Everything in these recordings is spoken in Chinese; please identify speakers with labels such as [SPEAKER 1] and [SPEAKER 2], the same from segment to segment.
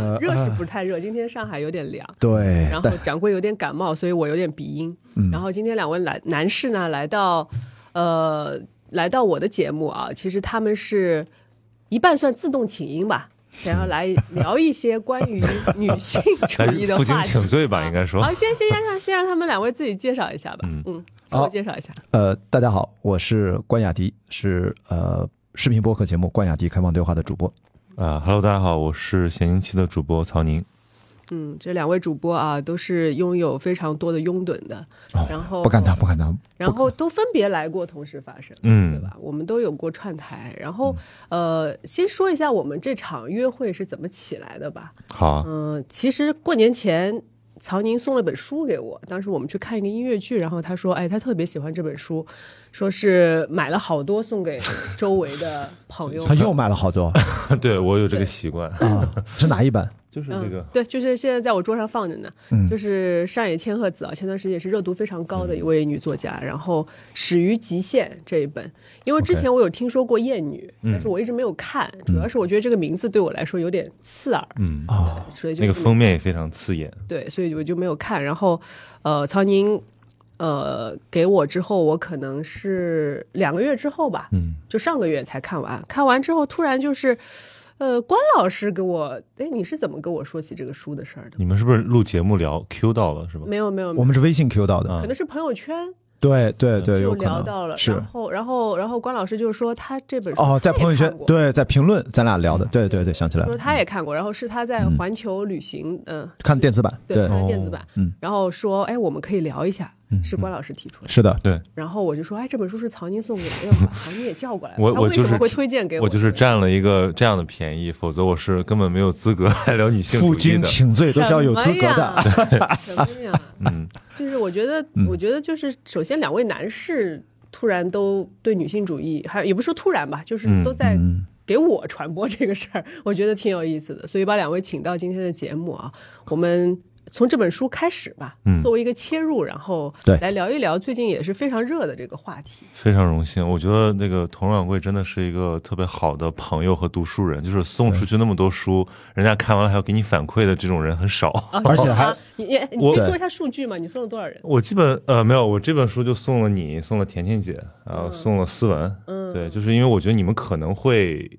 [SPEAKER 1] 热啊
[SPEAKER 2] 呃，
[SPEAKER 1] 热是不是太热？今天上海有点凉，
[SPEAKER 2] 对，
[SPEAKER 1] 然后掌柜有点感冒，所以我有点鼻音。
[SPEAKER 2] 嗯
[SPEAKER 1] 然后今天两位来男士呢来到，呃，来到我的节目啊，其实他们是一半算自动请缨吧，想要来聊一些关于女性主义的
[SPEAKER 3] 负荆
[SPEAKER 1] 话题。
[SPEAKER 3] 请罪吧，应该说
[SPEAKER 1] 好，。先先让先让他们两位自己介绍一下吧。
[SPEAKER 3] 嗯
[SPEAKER 1] 嗯，自我介绍一下。
[SPEAKER 2] 呃，大家好，我是关雅迪，是呃视频播客节目《关雅迪开放对话》的主播。
[SPEAKER 3] 啊哈喽，大家好，我是闲宁期的主播曹宁。
[SPEAKER 1] 嗯，这两位主播啊，都是拥有非常多的拥趸的，然后
[SPEAKER 2] 不敢当，不敢当。
[SPEAKER 1] 然后都分别来过同时发生，
[SPEAKER 3] 嗯
[SPEAKER 1] 对吧？我们都有过串台，然后、呃，先说一下我们这场约会是怎么起来的吧。
[SPEAKER 3] 好啊，
[SPEAKER 1] 嗯、其实过年前。曹宁送了本书给我，当时我们去看一个音乐剧，然后他说：“哎，他特别喜欢这本书，说是买了好多送给周围的朋友。
[SPEAKER 2] 他又买了好多
[SPEAKER 3] 对我有这个习惯，
[SPEAKER 2] 啊，是哪一本？
[SPEAKER 3] 就是那个
[SPEAKER 1] 嗯，对，就是现在在我桌上放着呢。
[SPEAKER 2] 嗯
[SPEAKER 1] 就是上野千鹤子啊，前段时间也是热度非常高的一位女作家。然后《始于极限》这一本，因为之前我有听说过《艳女》但是我一直没有看，主要是我觉得这个名字对我来说有点刺耳，
[SPEAKER 3] 嗯，
[SPEAKER 2] 啊，
[SPEAKER 1] 所以就
[SPEAKER 3] 那个封面也非常刺眼。
[SPEAKER 1] 对，所以我就没有看。然后，呃，曹宁。呃，给我之后，我可能是两个月之后吧，
[SPEAKER 3] 嗯，
[SPEAKER 1] 就上个月才看完。看完之后，突然就是，呃，关老师给我，哎，你是怎么跟我说起这个书的事儿的？
[SPEAKER 3] 你们是不是录节目聊 Q 到了是吧？
[SPEAKER 1] 没有，没有，
[SPEAKER 2] 我们是微信 Q 到的。
[SPEAKER 3] 啊。
[SPEAKER 1] 可能是朋友圈。
[SPEAKER 2] 对对对，
[SPEAKER 1] 就
[SPEAKER 2] 有可能。
[SPEAKER 1] 聊到了，
[SPEAKER 2] 是。
[SPEAKER 1] 然后然后然后关老师就是说他这本书
[SPEAKER 2] 哦，在朋友圈，对，在评论咱俩聊的，对对对，想起来
[SPEAKER 1] 说
[SPEAKER 2] 了，
[SPEAKER 1] 他也看过，然后是他在环球旅行，嗯，
[SPEAKER 2] 看电子版，
[SPEAKER 1] 对，看电子版，
[SPEAKER 2] 嗯，
[SPEAKER 1] 然后说哎，我们可以聊一下，是关老师提出的，
[SPEAKER 2] 是的，
[SPEAKER 3] 对
[SPEAKER 1] 然后我就说哎，这本书是曹宁送给我，要把曹宁也叫过来，
[SPEAKER 3] 我我就是
[SPEAKER 1] 他为什么会推荐给
[SPEAKER 3] 我就是占了一个这样的便宜，否则我是根本没有资格 来聊女性主
[SPEAKER 2] 负
[SPEAKER 3] 义的。
[SPEAKER 2] 荆请罪都是要有资格的。
[SPEAKER 1] 什么呀？
[SPEAKER 3] 嗯，
[SPEAKER 1] 就是我觉得，我觉得就是首先两位男士突然都对女性主义，还也不是说突然吧，就是
[SPEAKER 3] 嗯
[SPEAKER 1] 都在
[SPEAKER 2] 嗯
[SPEAKER 1] 给我传播这个事儿，我觉得挺有意思的，所以把两位请到今天的节目啊，我们。从这本书开始吧，
[SPEAKER 3] 嗯
[SPEAKER 1] 作为一个切入，然后
[SPEAKER 2] 对
[SPEAKER 1] 来聊一聊最近也是非常热的这个话题。
[SPEAKER 3] 非常荣幸。我觉得那个佟掌柜真的是一个特别好的朋友和读书人，就是送出去那么多书，人家看完了还要给你反馈的这种人很少。
[SPEAKER 1] 啊
[SPEAKER 2] 而且还
[SPEAKER 1] 啊你你可以说一下数据吗？你送了多少人？
[SPEAKER 3] 我基本呃没有，我这本书就送了你，送了甜甜姐，然后送了思文，
[SPEAKER 1] 嗯，
[SPEAKER 3] 对，就是因为我觉得你们可能会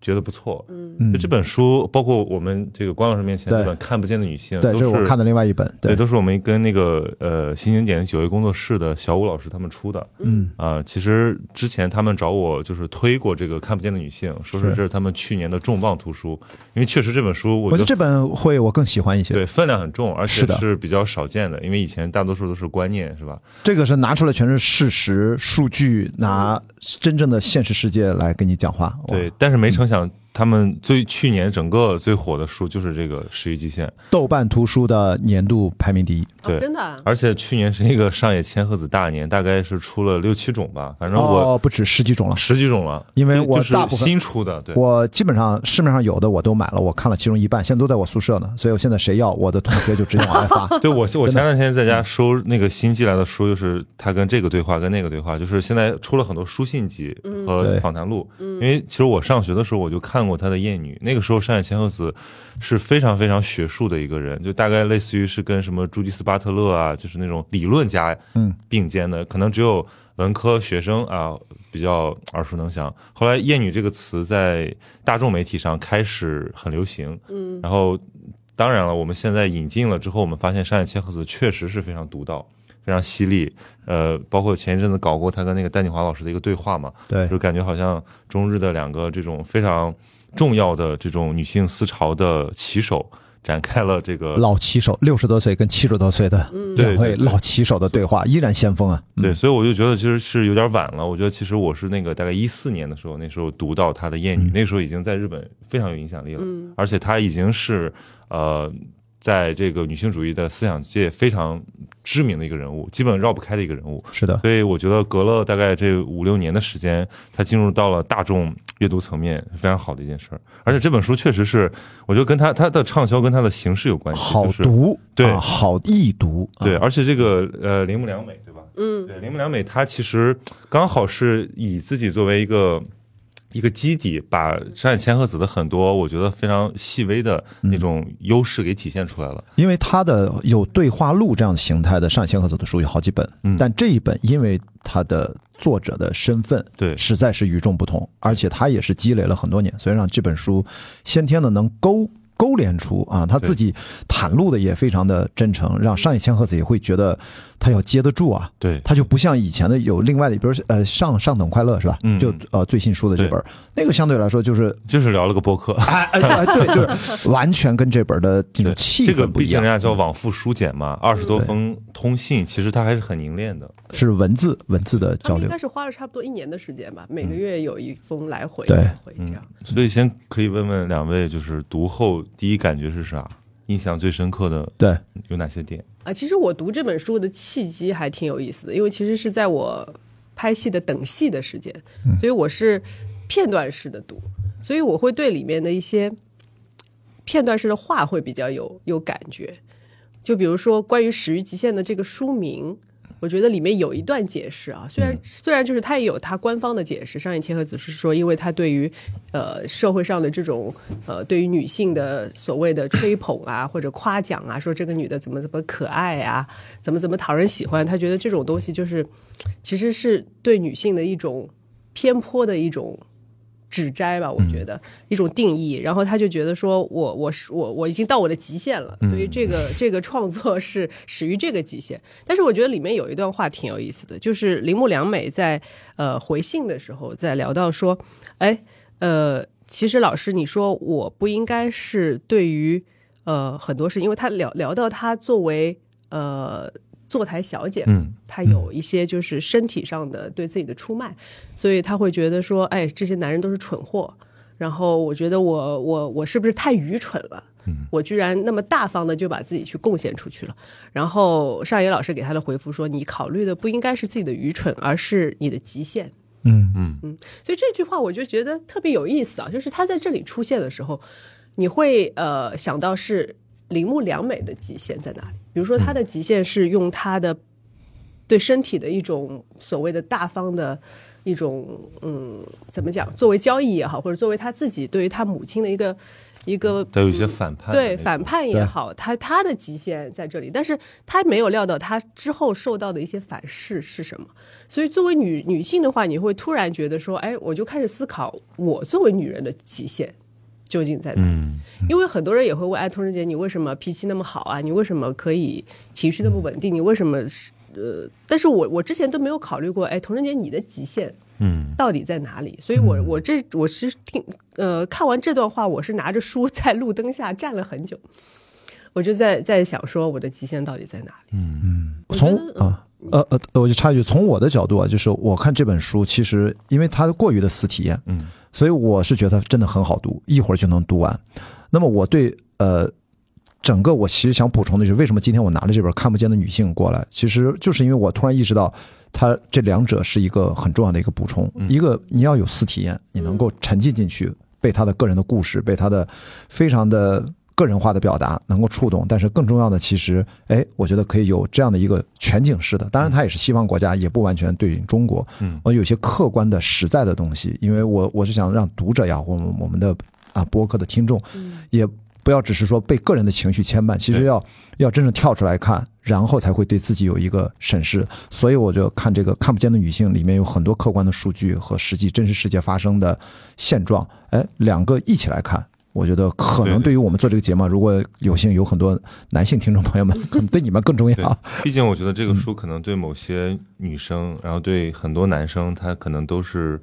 [SPEAKER 3] 觉得不错。
[SPEAKER 1] 嗯，
[SPEAKER 2] 嗯
[SPEAKER 3] 就这本书，包括我们这个关老师面前
[SPEAKER 2] 对
[SPEAKER 3] 这本《看不见的女性》，
[SPEAKER 2] 对，
[SPEAKER 3] 都
[SPEAKER 2] 这是我看的另外一本，
[SPEAKER 3] 对，
[SPEAKER 2] 对，
[SPEAKER 3] 都是我们跟那个呃新经典九月工作室的小武老师他们出的。
[SPEAKER 2] 嗯
[SPEAKER 3] 啊、其实之前他们找我就是推过这个《看不见的女性》，说是
[SPEAKER 2] 是
[SPEAKER 3] 这是他们去年的重磅图书，因为确实这本书我觉得
[SPEAKER 2] 这本会我更喜欢一些。
[SPEAKER 3] 对分量很重，而且
[SPEAKER 2] 是
[SPEAKER 3] 比较少见的，因为以前大多数都是观念，是吧？
[SPEAKER 2] 这个是拿出来全是事实、数据，拿真正的现实世界来跟你讲话。
[SPEAKER 3] 对，但是没成想他们最去年整个最火的书就是这个《十一极限》，
[SPEAKER 2] 豆瓣图书的年度排名第一。
[SPEAKER 3] 对
[SPEAKER 1] 哦，真的啊，
[SPEAKER 3] 而且去年是一个上野千鹤子大年，大概是出了六七种吧，反正我
[SPEAKER 2] 哦，不止十几种了。
[SPEAKER 3] 十几种了，
[SPEAKER 2] 因为我
[SPEAKER 3] 就就是
[SPEAKER 2] 大部分
[SPEAKER 3] 新出的，对。
[SPEAKER 2] 我基本上市面上有的我都买了，我看了其中一半，现在都在我宿舍呢。所以我现在谁要，我的同学就直接往外 发。
[SPEAKER 3] 对我，我前两天在家收那个新寄来的书，就是他跟这个对话，跟那个对话，就是现在出了很多书信集和访谈录。因为其实我上学的时候我就看过他的《艳女》，那个时候山野千鹤子是非常非常学术的一个人，就大概类似于是跟什么朱迪斯巴特勒啊，就是那种理论家
[SPEAKER 2] 嗯。
[SPEAKER 3] 并肩的，可能只有文科学生啊比较耳熟能详。后来“艳女”这个词在大众媒体上开始很流行，
[SPEAKER 1] 嗯。
[SPEAKER 3] 然后当然了，我们现在引进了之后，我们发现山野千鹤子确实是非常独到。非常犀利，呃，包括前一阵子搞过他跟那个丹景华老师的一个对话嘛，
[SPEAKER 2] 对。
[SPEAKER 3] 就感觉好像中日的两个这种非常重要的这种女性思潮的旗手展开了这个
[SPEAKER 2] 老棋手，六十多岁跟七十多岁的
[SPEAKER 1] 嗯
[SPEAKER 2] 两位老棋手的对话，依然先锋啊！嗯
[SPEAKER 3] 对，所以我就觉得其实是有点晚了。我觉得其实我是那个大概一四年的时候，那时候读到他的《艳女》，那时候已经在日本非常有影响力了，
[SPEAKER 1] 嗯
[SPEAKER 3] 而且他已经是呃，在这个女性主义的思想界非常知名的一个人物，基本绕不开的一个人物。
[SPEAKER 2] 是的，
[SPEAKER 3] 所以我觉得隔了大概这五六年的时间，他进入到了大众阅读层面，非常好的一件事儿。而且这本书确实是，我觉得跟他他的畅销跟他的形式有关系，
[SPEAKER 2] 好
[SPEAKER 3] 就是
[SPEAKER 2] 读，
[SPEAKER 3] 对
[SPEAKER 2] 啊好易读，啊
[SPEAKER 3] 对，而且这个呃铃木良美对吧？
[SPEAKER 1] 嗯
[SPEAKER 3] 对，铃木良美她其实刚好是以自己作为一个一个基底，把山野千鹤子的很多我觉得非常细微的那种优势给体现出来了。
[SPEAKER 2] 因为他的有对话录这样的形态的上野千鹤子的书有好几本，
[SPEAKER 3] 嗯
[SPEAKER 2] 但这一本因为他的作者的身份，
[SPEAKER 3] 对
[SPEAKER 2] 实在是与众不同，而且他也是积累了很多年，所以让这本书先天的能勾。勾连出啊，他自己袒露的也非常的真诚，让上野千鹤子也会觉得他要接得住啊。
[SPEAKER 3] 对，
[SPEAKER 2] 他就不像以前的有另外的，比如呃上上等快乐是吧？
[SPEAKER 3] 嗯
[SPEAKER 2] 就呃最新出的这本，那个相对来说就是
[SPEAKER 3] 就是聊了个播客。
[SPEAKER 2] 哎哎哎对，就是完全跟这本的这种气
[SPEAKER 3] 这个
[SPEAKER 2] 氛不一样
[SPEAKER 3] 毕竟人。家叫往复书简嘛，二十多封通信，其实他还是很凝练的。
[SPEAKER 2] 是文字文字的交流
[SPEAKER 1] 应该。是花了差不多一年的时间吧，每个月有一封来回，
[SPEAKER 2] 对
[SPEAKER 1] 来回这样。
[SPEAKER 3] 所以先可以问问两位，就是读后第一感觉是啥？印象最深刻的
[SPEAKER 2] 对，
[SPEAKER 3] 有哪些点？
[SPEAKER 1] 啊，其实我读这本书的契机还挺有意思的，因为其实是在我拍戏的等戏的时间，所以我是片段式的读，所以我会对里面的一些片段式的话会比较有有感觉。就比如说关于《始于极限》的这个书名，我觉得里面有一段解释啊，虽然、虽然就是他也有他官方的解释，上野千鹤子是说，因为他对于呃社会上的这种呃对于女性的所谓的吹捧啊或者夸奖啊，说这个女的怎么怎么可爱啊，怎么怎么讨人喜欢，他觉得这种东西就是其实是对女性的一种偏颇的一种指摘吧，我觉得、一种定义。然后他就觉得说我我是我我已经到我的极限了，所以这个这个创作是始于这个极限。但是我觉得里面有一段话挺有意思的，就是铃木良美在呃回信的时候在聊到说，哎呃，其实老师你说我不应该是对于呃很多事，因为他聊聊到他作为呃坐台小姐嘛，
[SPEAKER 3] 嗯
[SPEAKER 1] 她有一些就是身体上的对自己的出卖，所以她会觉得说，哎，这些男人都是蠢货。然后我觉得我我我是不是太愚蠢了？我居然那么大方的就把自己去贡献出去了。然后上野老师给他的回复说：“你考虑的不应该是自己的愚蠢，而是你的极限。”
[SPEAKER 2] 嗯
[SPEAKER 3] 嗯
[SPEAKER 1] 所以这句话我就觉得特别有意思啊，就是他在这里出现的时候，你会呃想到是铃木良美的极限在哪里？比如说他的极限是用他的对身体的一种所谓的大方的一种嗯怎么讲，作为交易也好，或者作为他自己对于他母亲的一个一个
[SPEAKER 3] 带有一些反叛。
[SPEAKER 1] 对反叛也好，他他的极限在这里，但是他没有料到他之后受到的一些反噬是什么。所以作为女女性的话，你会突然觉得说，哎，我就开始思考，我作为女人的极限究竟在哪里？
[SPEAKER 3] 嗯，
[SPEAKER 1] 因为很多人也会问，哎，童人姐，你为什么脾气那么好啊？你为什么可以情绪那么稳定？你为什么是呃？但是我我之前都没有考虑过，哎，童人姐你的极限
[SPEAKER 3] 嗯
[SPEAKER 1] 到底在哪里？所以我我这我是听呃看完这段话，我是拿着书在路灯下站了很久，我就在在想说我的极限到底在哪里？嗯嗯
[SPEAKER 2] 从啊呃呃，我就插一句，从我的角度啊，就是我看这本书，其实因为它过于的死体验，
[SPEAKER 3] 嗯
[SPEAKER 2] 所以我是觉得真的很好读，一会儿就能读完。那么我对呃整个我其实想补充的就是，为什么今天我拿了这本《看不见的女性》过来，其实就是因为我突然意识到，它这两者是一个很重要的一个补充。一个你要有私体验，你能够沉浸进去，被他的个人的故事，被他的非常的。个人化的表达能够触动，但是更重要的，其实，哎，我觉得可以有这样的一个全景式的，当然它也是西方国家，也不完全对应中国。
[SPEAKER 3] 嗯，
[SPEAKER 2] 我有些客观的、实在的东西，因为我我是想让读者呀，或我们我们的啊播客的听众，也不要只是说被个人的情绪牵绊，其实要要真正跳出来看，然后才会对自己有一个审视。所以我就看这个看不见的女性里面有很多客观的数据和实际真实世界发生的现状，哎，两个一起来看。我觉得可能
[SPEAKER 3] 对
[SPEAKER 2] 于我们做这个节目，如果有幸有很多男性听众朋友们，可能对你们更重要。，
[SPEAKER 3] 毕竟我觉得这个书可能对某些女生，然后对很多男生，他可能都是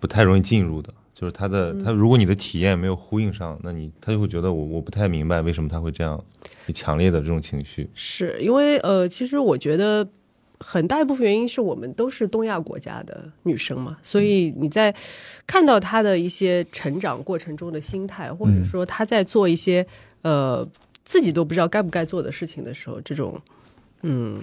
[SPEAKER 3] 不太容易进入的。就是他的他，如果你的体验没有呼应上，那你他就会觉得我我不太明白为什么他会这样强烈的这种情绪。
[SPEAKER 1] 是因为呃，其实我觉得很大一部分原因是我们都是东亚国家的女生嘛，所以你在看到她的一些成长过程中的心态，或者说她在做一些呃自己都不知道该不该做的事情的时候，这种嗯。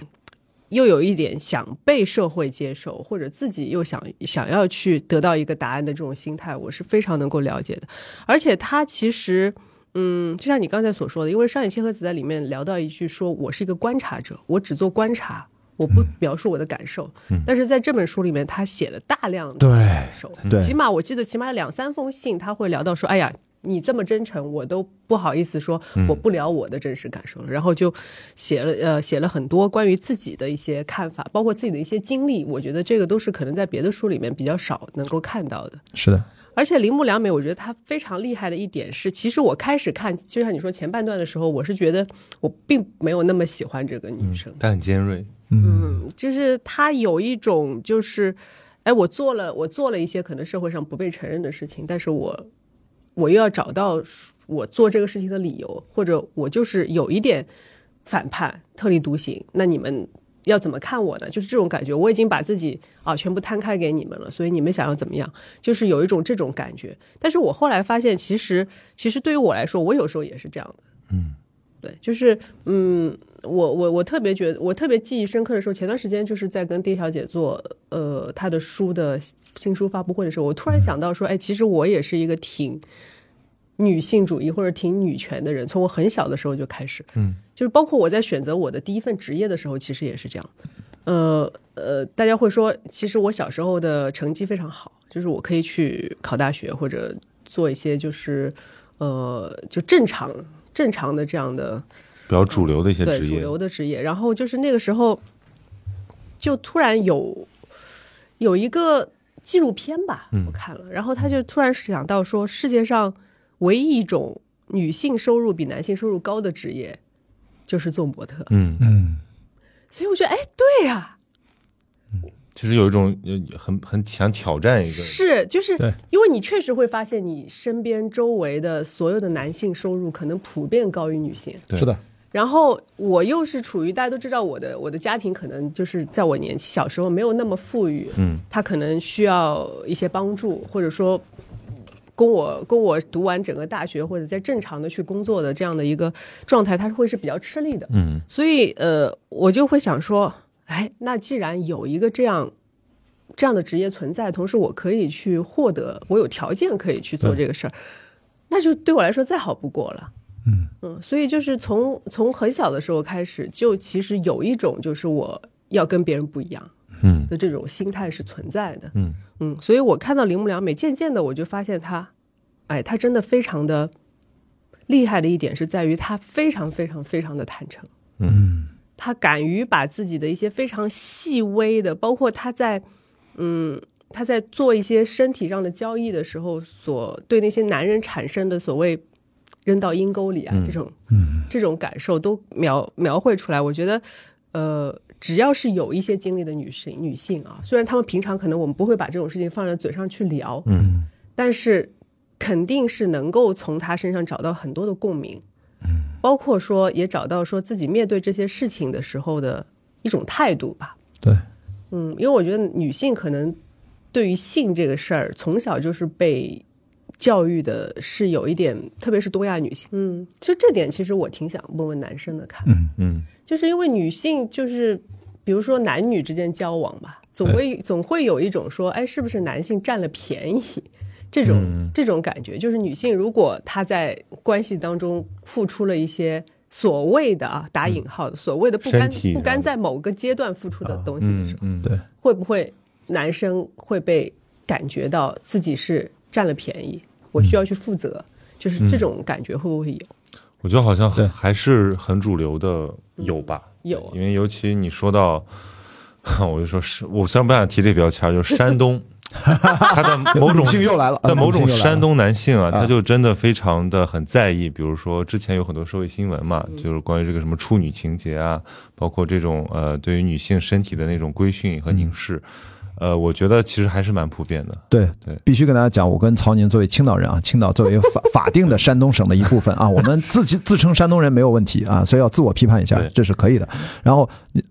[SPEAKER 1] 又有一点想被社会接受，或者自己又想想要去得到一个答案的这种心态，我是非常能够了解的。而且她其实，嗯，就像你刚才所说的，因为上野千鹤子在里面聊到一句说：“我是一个观察者，我只做观察，我不描述我的感受。但是在这本书里面，他写了大量的感受，
[SPEAKER 2] 对
[SPEAKER 1] 起码我记得起码两三封信，他会聊到说，哎呀。你这么真诚，我都不好意思说我不聊我的真实感受了。然后就写了呃写了很多关于自己的一些看法，包括自己的一些经历。我觉得这个都是可能在别的书里面比较少能够看到的。
[SPEAKER 2] 是的，
[SPEAKER 1] 而且铃木良美，我觉得她非常厉害的一点是，其实我开始看，就像你说前半段的时候，我是觉得我并没有那么喜欢这个女生，
[SPEAKER 3] 她很尖锐，
[SPEAKER 1] 嗯，就是他有一种就是，哎，我做了我做了一些可能社会上不被承认的事情，但是我我又要找到我做这个事情的理由，或者我就是有一点反叛、特立独行，那你们。要怎么看我呢？就是这种感觉，我已经把自己啊全部摊开给你们了，所以你们想要怎么样，就是有一种这种感觉。但是我后来发现，其实其实对于我来说，我有时候也是这样的。
[SPEAKER 3] 嗯，
[SPEAKER 1] 对，就是嗯，我我我特别觉得，我特别记忆深刻的时候，前段时间就是在跟丁小姐做呃她的书的新书发布会的时候，我突然想到说，哎，其实我也是一个挺。女性主义或者挺女权的人，从我很小的时候就开始，
[SPEAKER 3] 嗯，
[SPEAKER 1] 就是包括我在选择我的第一份职业的时候，其实也是这样。呃呃，大家会说，其实我小时候的成绩非常好，就是我可以去考大学或者做一些就是呃就正常正常的这样的
[SPEAKER 3] 比较主流的一些职业，
[SPEAKER 1] 对主流的职业。然后就是那个时候，就突然有有一个纪录片吧，我看了，然后他就突然想到说，世界上。唯一一种女性收入比男性收入高的职业，就是做模特。
[SPEAKER 3] 嗯
[SPEAKER 2] 嗯，
[SPEAKER 1] 所以我觉得，哎，对呀，
[SPEAKER 3] 嗯，其实有一种很很想挑战一个，
[SPEAKER 1] 是就是因为你确实会发现，你身边周围的所有的男性收入可能普遍高于女性。
[SPEAKER 2] 是的。
[SPEAKER 1] 然后我又是处于大家都知道我的我的家庭可能就是在我年纪小时候没有那么富裕，
[SPEAKER 3] 嗯，
[SPEAKER 1] 他可能需要一些帮助，或者说。供我供我读完整个大学或者在正常的去工作的这样的一个状态，他会是比较吃力的。
[SPEAKER 3] 嗯，
[SPEAKER 1] 所以呃，我就会想说，哎，那既然有一个这样这样的职业存在，同时我可以去获得，我有条件可以去做这个事儿，那就对我来说再好不过了。
[SPEAKER 2] 嗯
[SPEAKER 1] 嗯，所以就是从从很小的时候开始，就其实有一种就是我要跟别人不一样。
[SPEAKER 3] 嗯
[SPEAKER 1] 的这种心态是存在的，
[SPEAKER 3] 嗯
[SPEAKER 1] 嗯，所以我看到铃木良美，渐渐的我就发现她，哎，她真的非常的厉害的一点是在于她非常非常非常的坦诚，
[SPEAKER 3] 嗯，
[SPEAKER 1] 她敢于把自己的一些非常细微的，包括她在，嗯，她在做一些身体上的交易的时候，所对那些男人产生的所谓扔到阴沟里啊这种，
[SPEAKER 2] 嗯，
[SPEAKER 1] 这种感受都描描绘出来，我觉得，呃。只要是有一些经历的女性，女性啊，虽然她们平常可能我们不会把这种事情放在嘴上去聊，
[SPEAKER 3] 嗯，
[SPEAKER 1] 但是肯定是能够从她身上找到很多的共鸣，
[SPEAKER 2] 嗯，
[SPEAKER 1] 包括说也找到说自己面对这些事情的时候的一种态度吧。
[SPEAKER 2] 对，
[SPEAKER 1] 嗯，因为我觉得女性可能对于性这个事儿，从小就是被教育的是有一点，特别是东亚女性，嗯，其实这点其实我挺想问问男生的看。法，
[SPEAKER 2] 嗯
[SPEAKER 3] 嗯。
[SPEAKER 1] 就是因为女性就是，比如说男女之间交往吧，总会总会有一种说，哎，是不是男性占了便宜，这种、
[SPEAKER 3] 嗯、
[SPEAKER 1] 这种感觉。就是女性如果她在关系当中付出了一些所谓的啊打引号的、
[SPEAKER 3] 嗯、
[SPEAKER 1] 所谓的不甘不甘在某个阶段付出的东西的时候，
[SPEAKER 3] 嗯，
[SPEAKER 2] 对，
[SPEAKER 1] 会不会男生会被感觉到自己是占了便宜，我需要去负责，就是这种感觉会不会有？
[SPEAKER 3] 我觉得好像还是很主流的有吧，
[SPEAKER 1] 有，
[SPEAKER 3] 因为尤其你说到，我就说是我虽然不想提这标签，就是山东，他的某种
[SPEAKER 2] 性又来了，
[SPEAKER 3] 但某种山东男性啊，他就真的非常的很在意，比如说之前有很多社会新闻嘛，就是关于这个什么处女情节啊，包括这种呃对于女性身体的那种规训和凝视。呃，我觉得其实还是蛮普遍的。
[SPEAKER 2] 对
[SPEAKER 3] 对，
[SPEAKER 2] 必须跟大家讲，我跟曹宁作为青岛人啊，青岛作为法 法定的山东省的一部分啊，我们自己自称山东人没有问题啊，所以要自我批判一下，这是可以的。然后，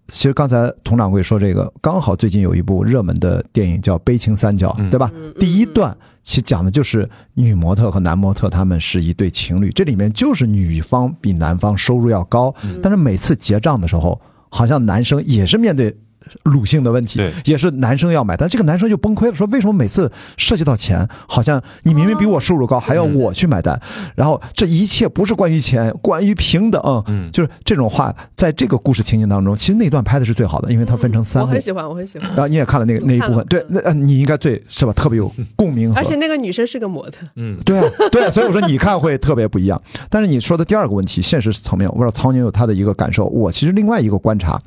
[SPEAKER 2] 其实刚才佟掌柜说这个，刚好最近有一部热门的电影叫《悲情三角》，对吧？第一段其实讲的就是女模特和男模特他们是一对情侣，这里面就是女方比男方收入要高，但是每次结账的时候，好像男生也是面对。鲁性的问题
[SPEAKER 3] 对，
[SPEAKER 2] 也是男生要买单。这个男生就崩溃了，说为什么每次涉及到钱，好像你明明比我收入高，还要我去买单？然后这一切不是关于钱，关于平等。
[SPEAKER 3] 嗯
[SPEAKER 2] 就是这种话，在这个故事情景当中，其实那段拍的是最好的，因为它分成三幕
[SPEAKER 1] 我很。喜欢，我很喜欢。
[SPEAKER 2] 然后你也看了那个那一部分，对，那呃你应该最是吧？特别有共鸣
[SPEAKER 1] 而且那个女生是个模特，
[SPEAKER 3] 嗯，
[SPEAKER 2] 对啊，对啊，所以我说你看会特别不一样。但是你说的第二个问题，现实层面，我不知道曹宁有他的一个感受。我其实另外一个观察，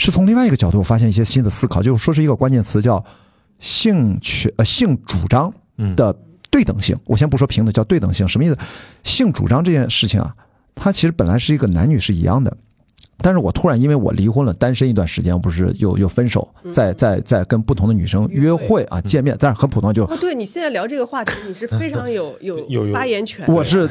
[SPEAKER 2] 是从另外一个角度我发现一些新的思考，就是说是一个关键词叫性权呃性主张的对等性。我先不说平等，叫对等性，什么意思？性主张这件事情啊，它其实本来是一个男女是一样的。但是我突然因为我离婚了，单身一段时间，不是又又分手，在在在跟不同的女生约会啊见面，但是很普通，就
[SPEAKER 1] 哦，对你现在聊这个话题，你是非常有 有
[SPEAKER 3] 有有
[SPEAKER 1] 发言权的。
[SPEAKER 2] 我是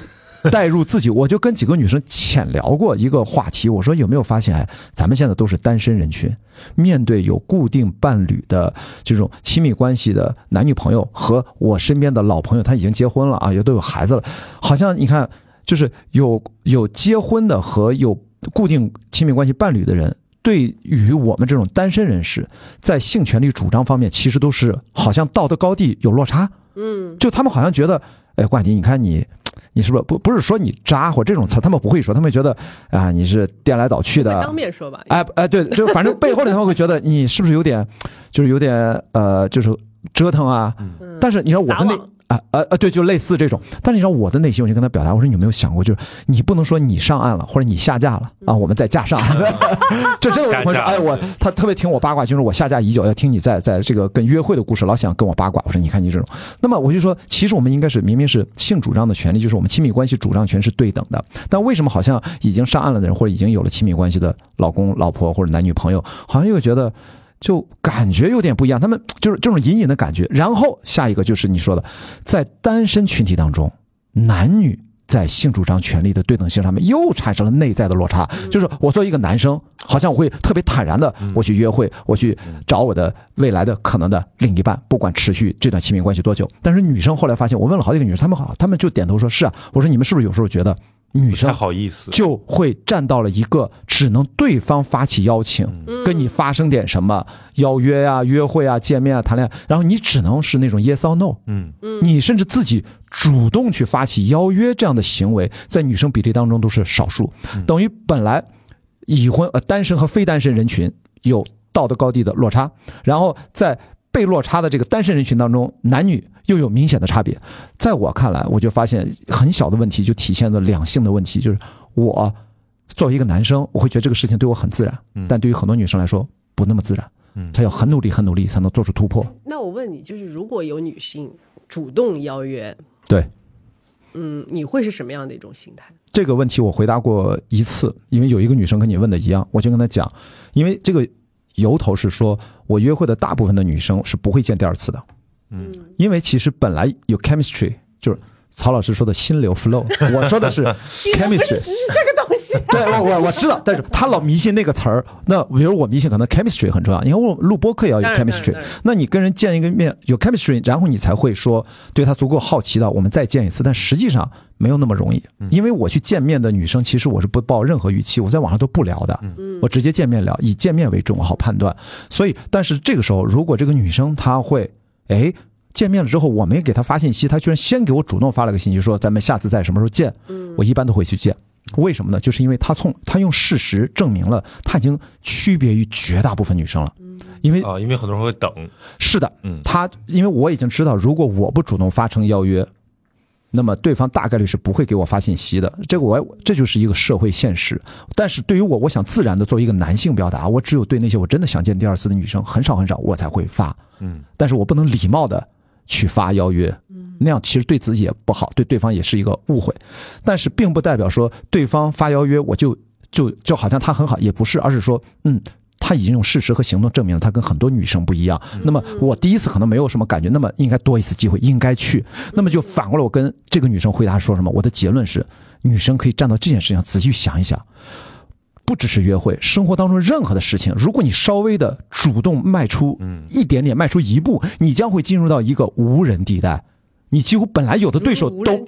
[SPEAKER 2] 带入自己，我就跟几个女生浅聊过一个话题，我说有没有发现，哎，咱们现在都是单身人群，面对有固定伴侣的这种亲密关系的男女朋友，和我身边的老朋友，他已经结婚了啊，也都有孩子了，好像你看，就是有有结婚的和有固定亲密关系伴侣的人。对于我们这种单身人士，在性权利主张方面，其实都是好像道德高地有落差。
[SPEAKER 1] 嗯，
[SPEAKER 2] 就他们好像觉得，哎，冠迪，你看你，你是不是不不是说你渣或这种词，他们不会说，他们觉得啊，你是颠来倒去的
[SPEAKER 1] 当，面说吧。
[SPEAKER 2] 哎哎，对，就反正背后里他们会觉得你是不是有点，就是有点呃，就是折腾啊。
[SPEAKER 1] 嗯
[SPEAKER 2] 但是你知道我的内
[SPEAKER 1] 撒网
[SPEAKER 2] 啊啊啊，对，就类似这种。但是你知道我的内心，我就跟他表达，我说你有没有想过，就是你不能说你上岸了，或者你下架了啊，我们再架上。这真的我说，哎，我他特别听我八卦，就是我下架已久，要听你在在这个跟约会的故事，老想跟我八卦。我说你看你这种，那么我就说，其实我们应该是明明是性主张的权利，就是我们亲密关系主张权是对等的，但为什么好像已经上岸了的人，或者已经有了亲密关系的老公、老婆或者男女朋友，好像又觉得。就感觉有点不一样，他们 就是这种隐隐的感觉。然后下一个就是你说的，在单身群体当中，男女在性主张权利的对等性上面又产生了内在的落差。就是我作为一个男生，好像我会特别坦然的，我去约会，我去找我的未来的可能的另一半，不管持续这段亲密关系多久。但是女生后来发现，我问了好几个女生，她们好，她们就点头说是啊。我说你们是不是有时候觉得女生
[SPEAKER 3] 好意思，
[SPEAKER 2] 就会站到了一个只能对方发起邀请，跟你发生点什么邀约啊、约会啊、见面啊、谈恋爱，然后你只能是那种 yes or no，
[SPEAKER 3] 嗯，
[SPEAKER 2] 你甚至自己主动去发起邀约这样的行为，在女生比例当中都是少数，等于本来已婚呃单身和非单身人群有道德高地的落差，然后在被落差的这个单身人群当中，男女又有明显的差别。在我看来，我就发现很小的问题就体现了两性的问题，就是我作为一个男生，我会觉得这个事情对我很自然，但对于很多女生来说不那么自然，
[SPEAKER 3] 嗯
[SPEAKER 2] 她要很努力、很努力才能做出突破。
[SPEAKER 1] 那我问你，就是如果有女性主动邀约，
[SPEAKER 2] 对。
[SPEAKER 1] 嗯，你会是什么样的一种心态？
[SPEAKER 2] 这个问题我回答过一次，因为有一个女生跟你问的一样，我就跟她讲，因为这个由头是说我约会的大部分的女生是不会见第二次的，
[SPEAKER 3] 嗯，
[SPEAKER 2] 因为其实本来有 chemistry，就是曹老师说的心流 flow，我说的是 chemistry，
[SPEAKER 1] 只是这个东西。
[SPEAKER 2] 对，我我我知道，但是他老迷信那个词儿。那比如我迷信，可能 chemistry 很重要。你看我录播课也要有 chemistry。那你跟人见一个面有 chemistry，然后你才会说对他足够好奇的，我们再见一次。但实际上没有那么容易，因为我去见面的女生，其实我是不抱任何预期，我在网上都不聊的，我直接见面聊，以见面为重，我好判断。所以，但是这个时候，如果这个女生她会，哎。见面了之后，我没给他发信息，他居然先给我主动发了个信息，说咱们下次在什么时候见。我一般都会去见，为什么呢？就是因为他从他用事实证明了他已经区别于绝大部分女生了，因为
[SPEAKER 3] 啊，因为很多人会等，
[SPEAKER 2] 是的，
[SPEAKER 3] 嗯
[SPEAKER 2] 他因为我已经知道，如果我不主动发成邀约，那么对方大概率是不会给我发信息的。这个我这就是一个社会现实。但是对于我，我想自然的作为一个男性表达，我只有对那些我真的想见第二次的女生，很少很少我才会发。
[SPEAKER 3] 嗯，
[SPEAKER 2] 但是我不能礼貌的去发邀约，那样其实对自己也不好，对对方也是一个误会。但是并不代表说对方发邀约我就就就好像他很好，也不是，而是说，嗯。他已经用事实和行动证明了他跟很多女生不一样。那么我第一次可能没有什么感觉，那么应该多一次机会，应该去。那么就反过来，我跟这个女生回答说什么？我的结论是，女生可以站到这件事情上仔细想一想，不只是约会，生活当中任何的事情，如果你稍微的主动迈出一点点，迈出一步，你将会进入到一个无人地带。你几乎本来有的对手都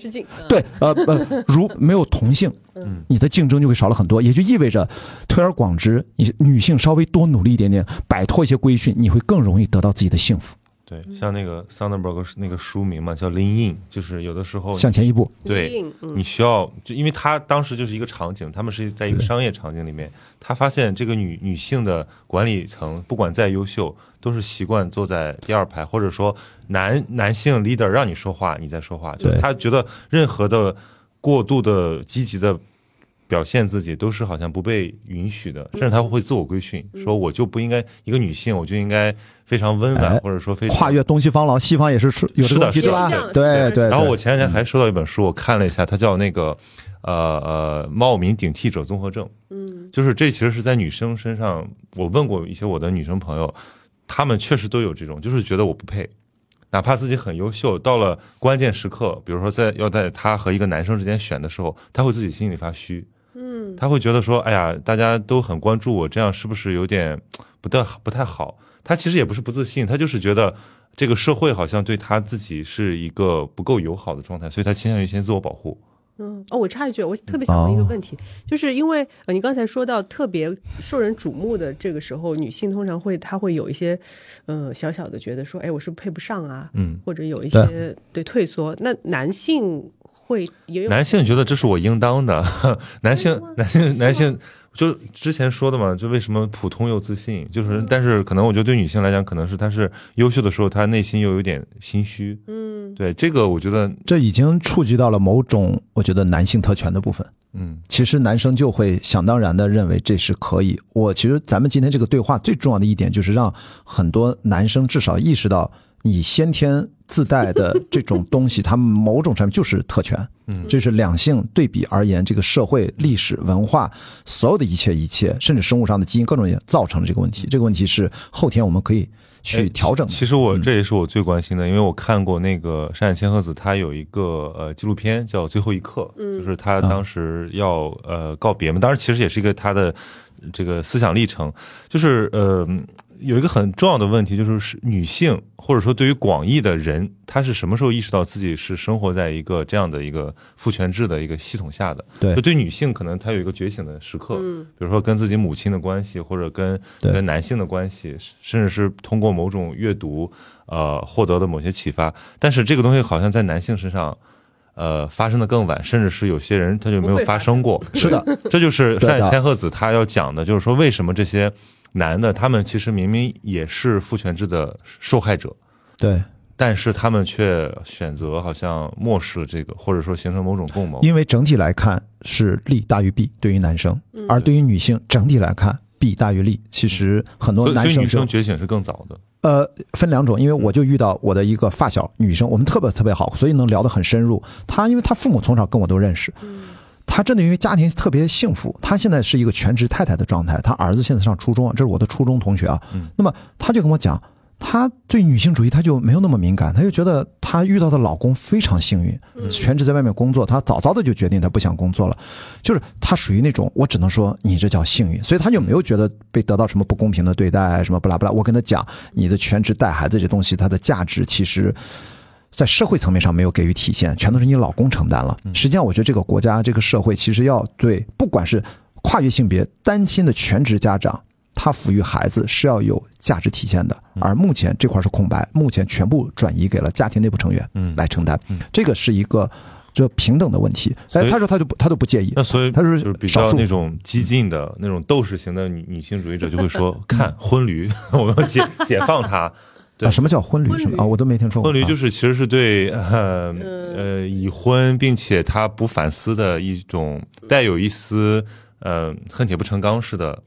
[SPEAKER 2] 对，呃呃，如没有同性，
[SPEAKER 3] 嗯
[SPEAKER 2] 你的竞争就会少了很多，也就意味着推而广之，你女性稍微多努力一点点，摆脱一些规训，你会更容易得到自己的幸福。
[SPEAKER 3] 对，像那个 Sandberg 那个书名嘛，叫《Lean In》，就是有的时候
[SPEAKER 2] 向前一步，
[SPEAKER 3] 对
[SPEAKER 1] 嗯。
[SPEAKER 3] 你需要，就因为他当时就是一个场景，他们是在一个商业场景里面，他发现这个女女性的管理层不管再优秀，都是习惯坐在第二排，或者说男男性 leader 让你说话，你在说话，就是他觉得任何的过度的积极的。表现自己都是好像不被允许的，甚至他会自我规训，说我就不应该一个女性，我就应该非常温婉，
[SPEAKER 2] 哎
[SPEAKER 3] 或者说非常
[SPEAKER 2] 跨越东西方了，西方也是是有这个问题，
[SPEAKER 3] 是的
[SPEAKER 2] 对吧
[SPEAKER 1] 是的？
[SPEAKER 2] 对对。
[SPEAKER 3] 然后我前两天还收到一本书，我看了一下，它叫那个呃呃冒名顶替者综合症。
[SPEAKER 1] 嗯，
[SPEAKER 3] 就是这其实是在女生身上，我问过一些我的女生朋友，她们确实都有这种，就是觉得我不配，哪怕自己很优秀，到了关键时刻，比如说在要在他和一个男生之间选的时候，他会自己心里发虚。
[SPEAKER 1] 嗯，
[SPEAKER 3] 她会觉得说，哎呀，大家都很关注我，这样是不是有点不太不太好？他其实也不是不自信，他就是觉得这个社会好像对他自己是一个不够友好的状态，所以他倾向于先自我保护。
[SPEAKER 1] 嗯，哦，我插一句，我特别想问一个问题，就是因为呃，你刚才说到特别受人瞩目的这个时候，女性通常会她会有一些呃小小的觉得说，哎，我是不是配不上啊，
[SPEAKER 3] 嗯，
[SPEAKER 1] 或者有一些对退缩。那男性会也有
[SPEAKER 3] 男性觉得这是我应当的，男性男性男性就之前说的嘛，就为什么普通又自信，就是但是可能我觉得对女性来讲，可能是她是优秀的时候，她内心又有点心虚。
[SPEAKER 1] 嗯
[SPEAKER 3] 对这个，我觉得
[SPEAKER 2] 这已经触及到了某种我觉得男性特权的部分。
[SPEAKER 3] 嗯
[SPEAKER 2] 其实男生就会想当然的认为这是可以。我其实咱们今天这个对话最重要的一点就是让很多男生至少意识到，你先天自带的这种东西，他们某种程度就是特权。
[SPEAKER 3] 嗯
[SPEAKER 2] 这是两性对比而言，这个社会、历史、文化，所有的一切一切，甚至生物上的基因各种也造成了这个问题。这个问题是后天我们可以去调整的。
[SPEAKER 3] 哎其实我这也是我最关心的，因为我看过那个山野千鹤子，他有一个呃纪录片叫《最后一刻》，就是他当时要呃告别嘛，当然其实也是一个他的这个思想历程，就是呃有一个很重要的问题，就是是女性或者说对于广义的人，她是什么时候意识到自己是生活在一个这样的一个父权制的一个系统下的？
[SPEAKER 2] 对
[SPEAKER 3] 就对女性可能她有一个觉醒的时刻，
[SPEAKER 1] 嗯
[SPEAKER 3] 比如说跟自己母亲的关系，或者跟跟男性的关系，甚至是通过某种阅读，呃，获得的某些启发。但是这个东西好像在男性身上，呃，发生的更晚，甚至是有些人他就没有
[SPEAKER 1] 发
[SPEAKER 3] 发生过。
[SPEAKER 2] 是的，
[SPEAKER 3] 这就是
[SPEAKER 2] 对的
[SPEAKER 3] 山野千鹤子他要讲的，就是说为什么这些男的，他们其实明明也是父权制的受害者，
[SPEAKER 2] 对，
[SPEAKER 3] 但是他们却选择好像漠视了这个，或者说形成某种共谋。
[SPEAKER 2] 因为整体来看是利大于弊，对于男生，
[SPEAKER 1] 嗯
[SPEAKER 2] 而对于女性整体来看弊大于利。其实很多男生女
[SPEAKER 3] 生觉醒是更早的。
[SPEAKER 2] 呃，分两种，因为我就遇到我的一个发小女生，我们特别特别好，所以能聊得很深入。她因为她父母从小跟我都认识，她真的因为家庭特别幸福，她现在是一个全职太太的状态，她儿子现在上初中，这是我的初中同学啊。那么她就跟我讲，她对女性主义她就没有那么敏感，她就觉得她遇到的老公非常幸运，全职在外面工作，她早早的就决定她不想工作了，就是她属于那种我只能说你这叫幸运，所以她就没有觉得被得到什么不公平的对待，什么不拉不拉。我跟她讲，你的全职带孩子这东西，它的价值其实。在社会层面上没有给予体现，全都是你老公承担了。实际上，我觉得这个国家、这个社会其实要对，不管是跨越性别、单亲的全职家长，他抚育孩子是要有价值体现的。而目前这块是空白，目前全部转移给了家庭内部成员
[SPEAKER 3] 嗯
[SPEAKER 2] 来承担，这个是一个就平等的问题。哎，他说他就不他都不介意
[SPEAKER 3] 那，所以
[SPEAKER 2] 他说
[SPEAKER 3] 就是比较那种激进的那种斗士型的女女性主义者就会说，看婚驴，我们要解解放它。对
[SPEAKER 2] 啊，什么叫婚旅？什么啊？我都没听说过。
[SPEAKER 3] 婚驴就
[SPEAKER 2] 啊
[SPEAKER 3] 是其实是对呃
[SPEAKER 1] 嗯
[SPEAKER 3] 呃已婚并且他不反思的一种带有一丝呃恨铁不成钢似的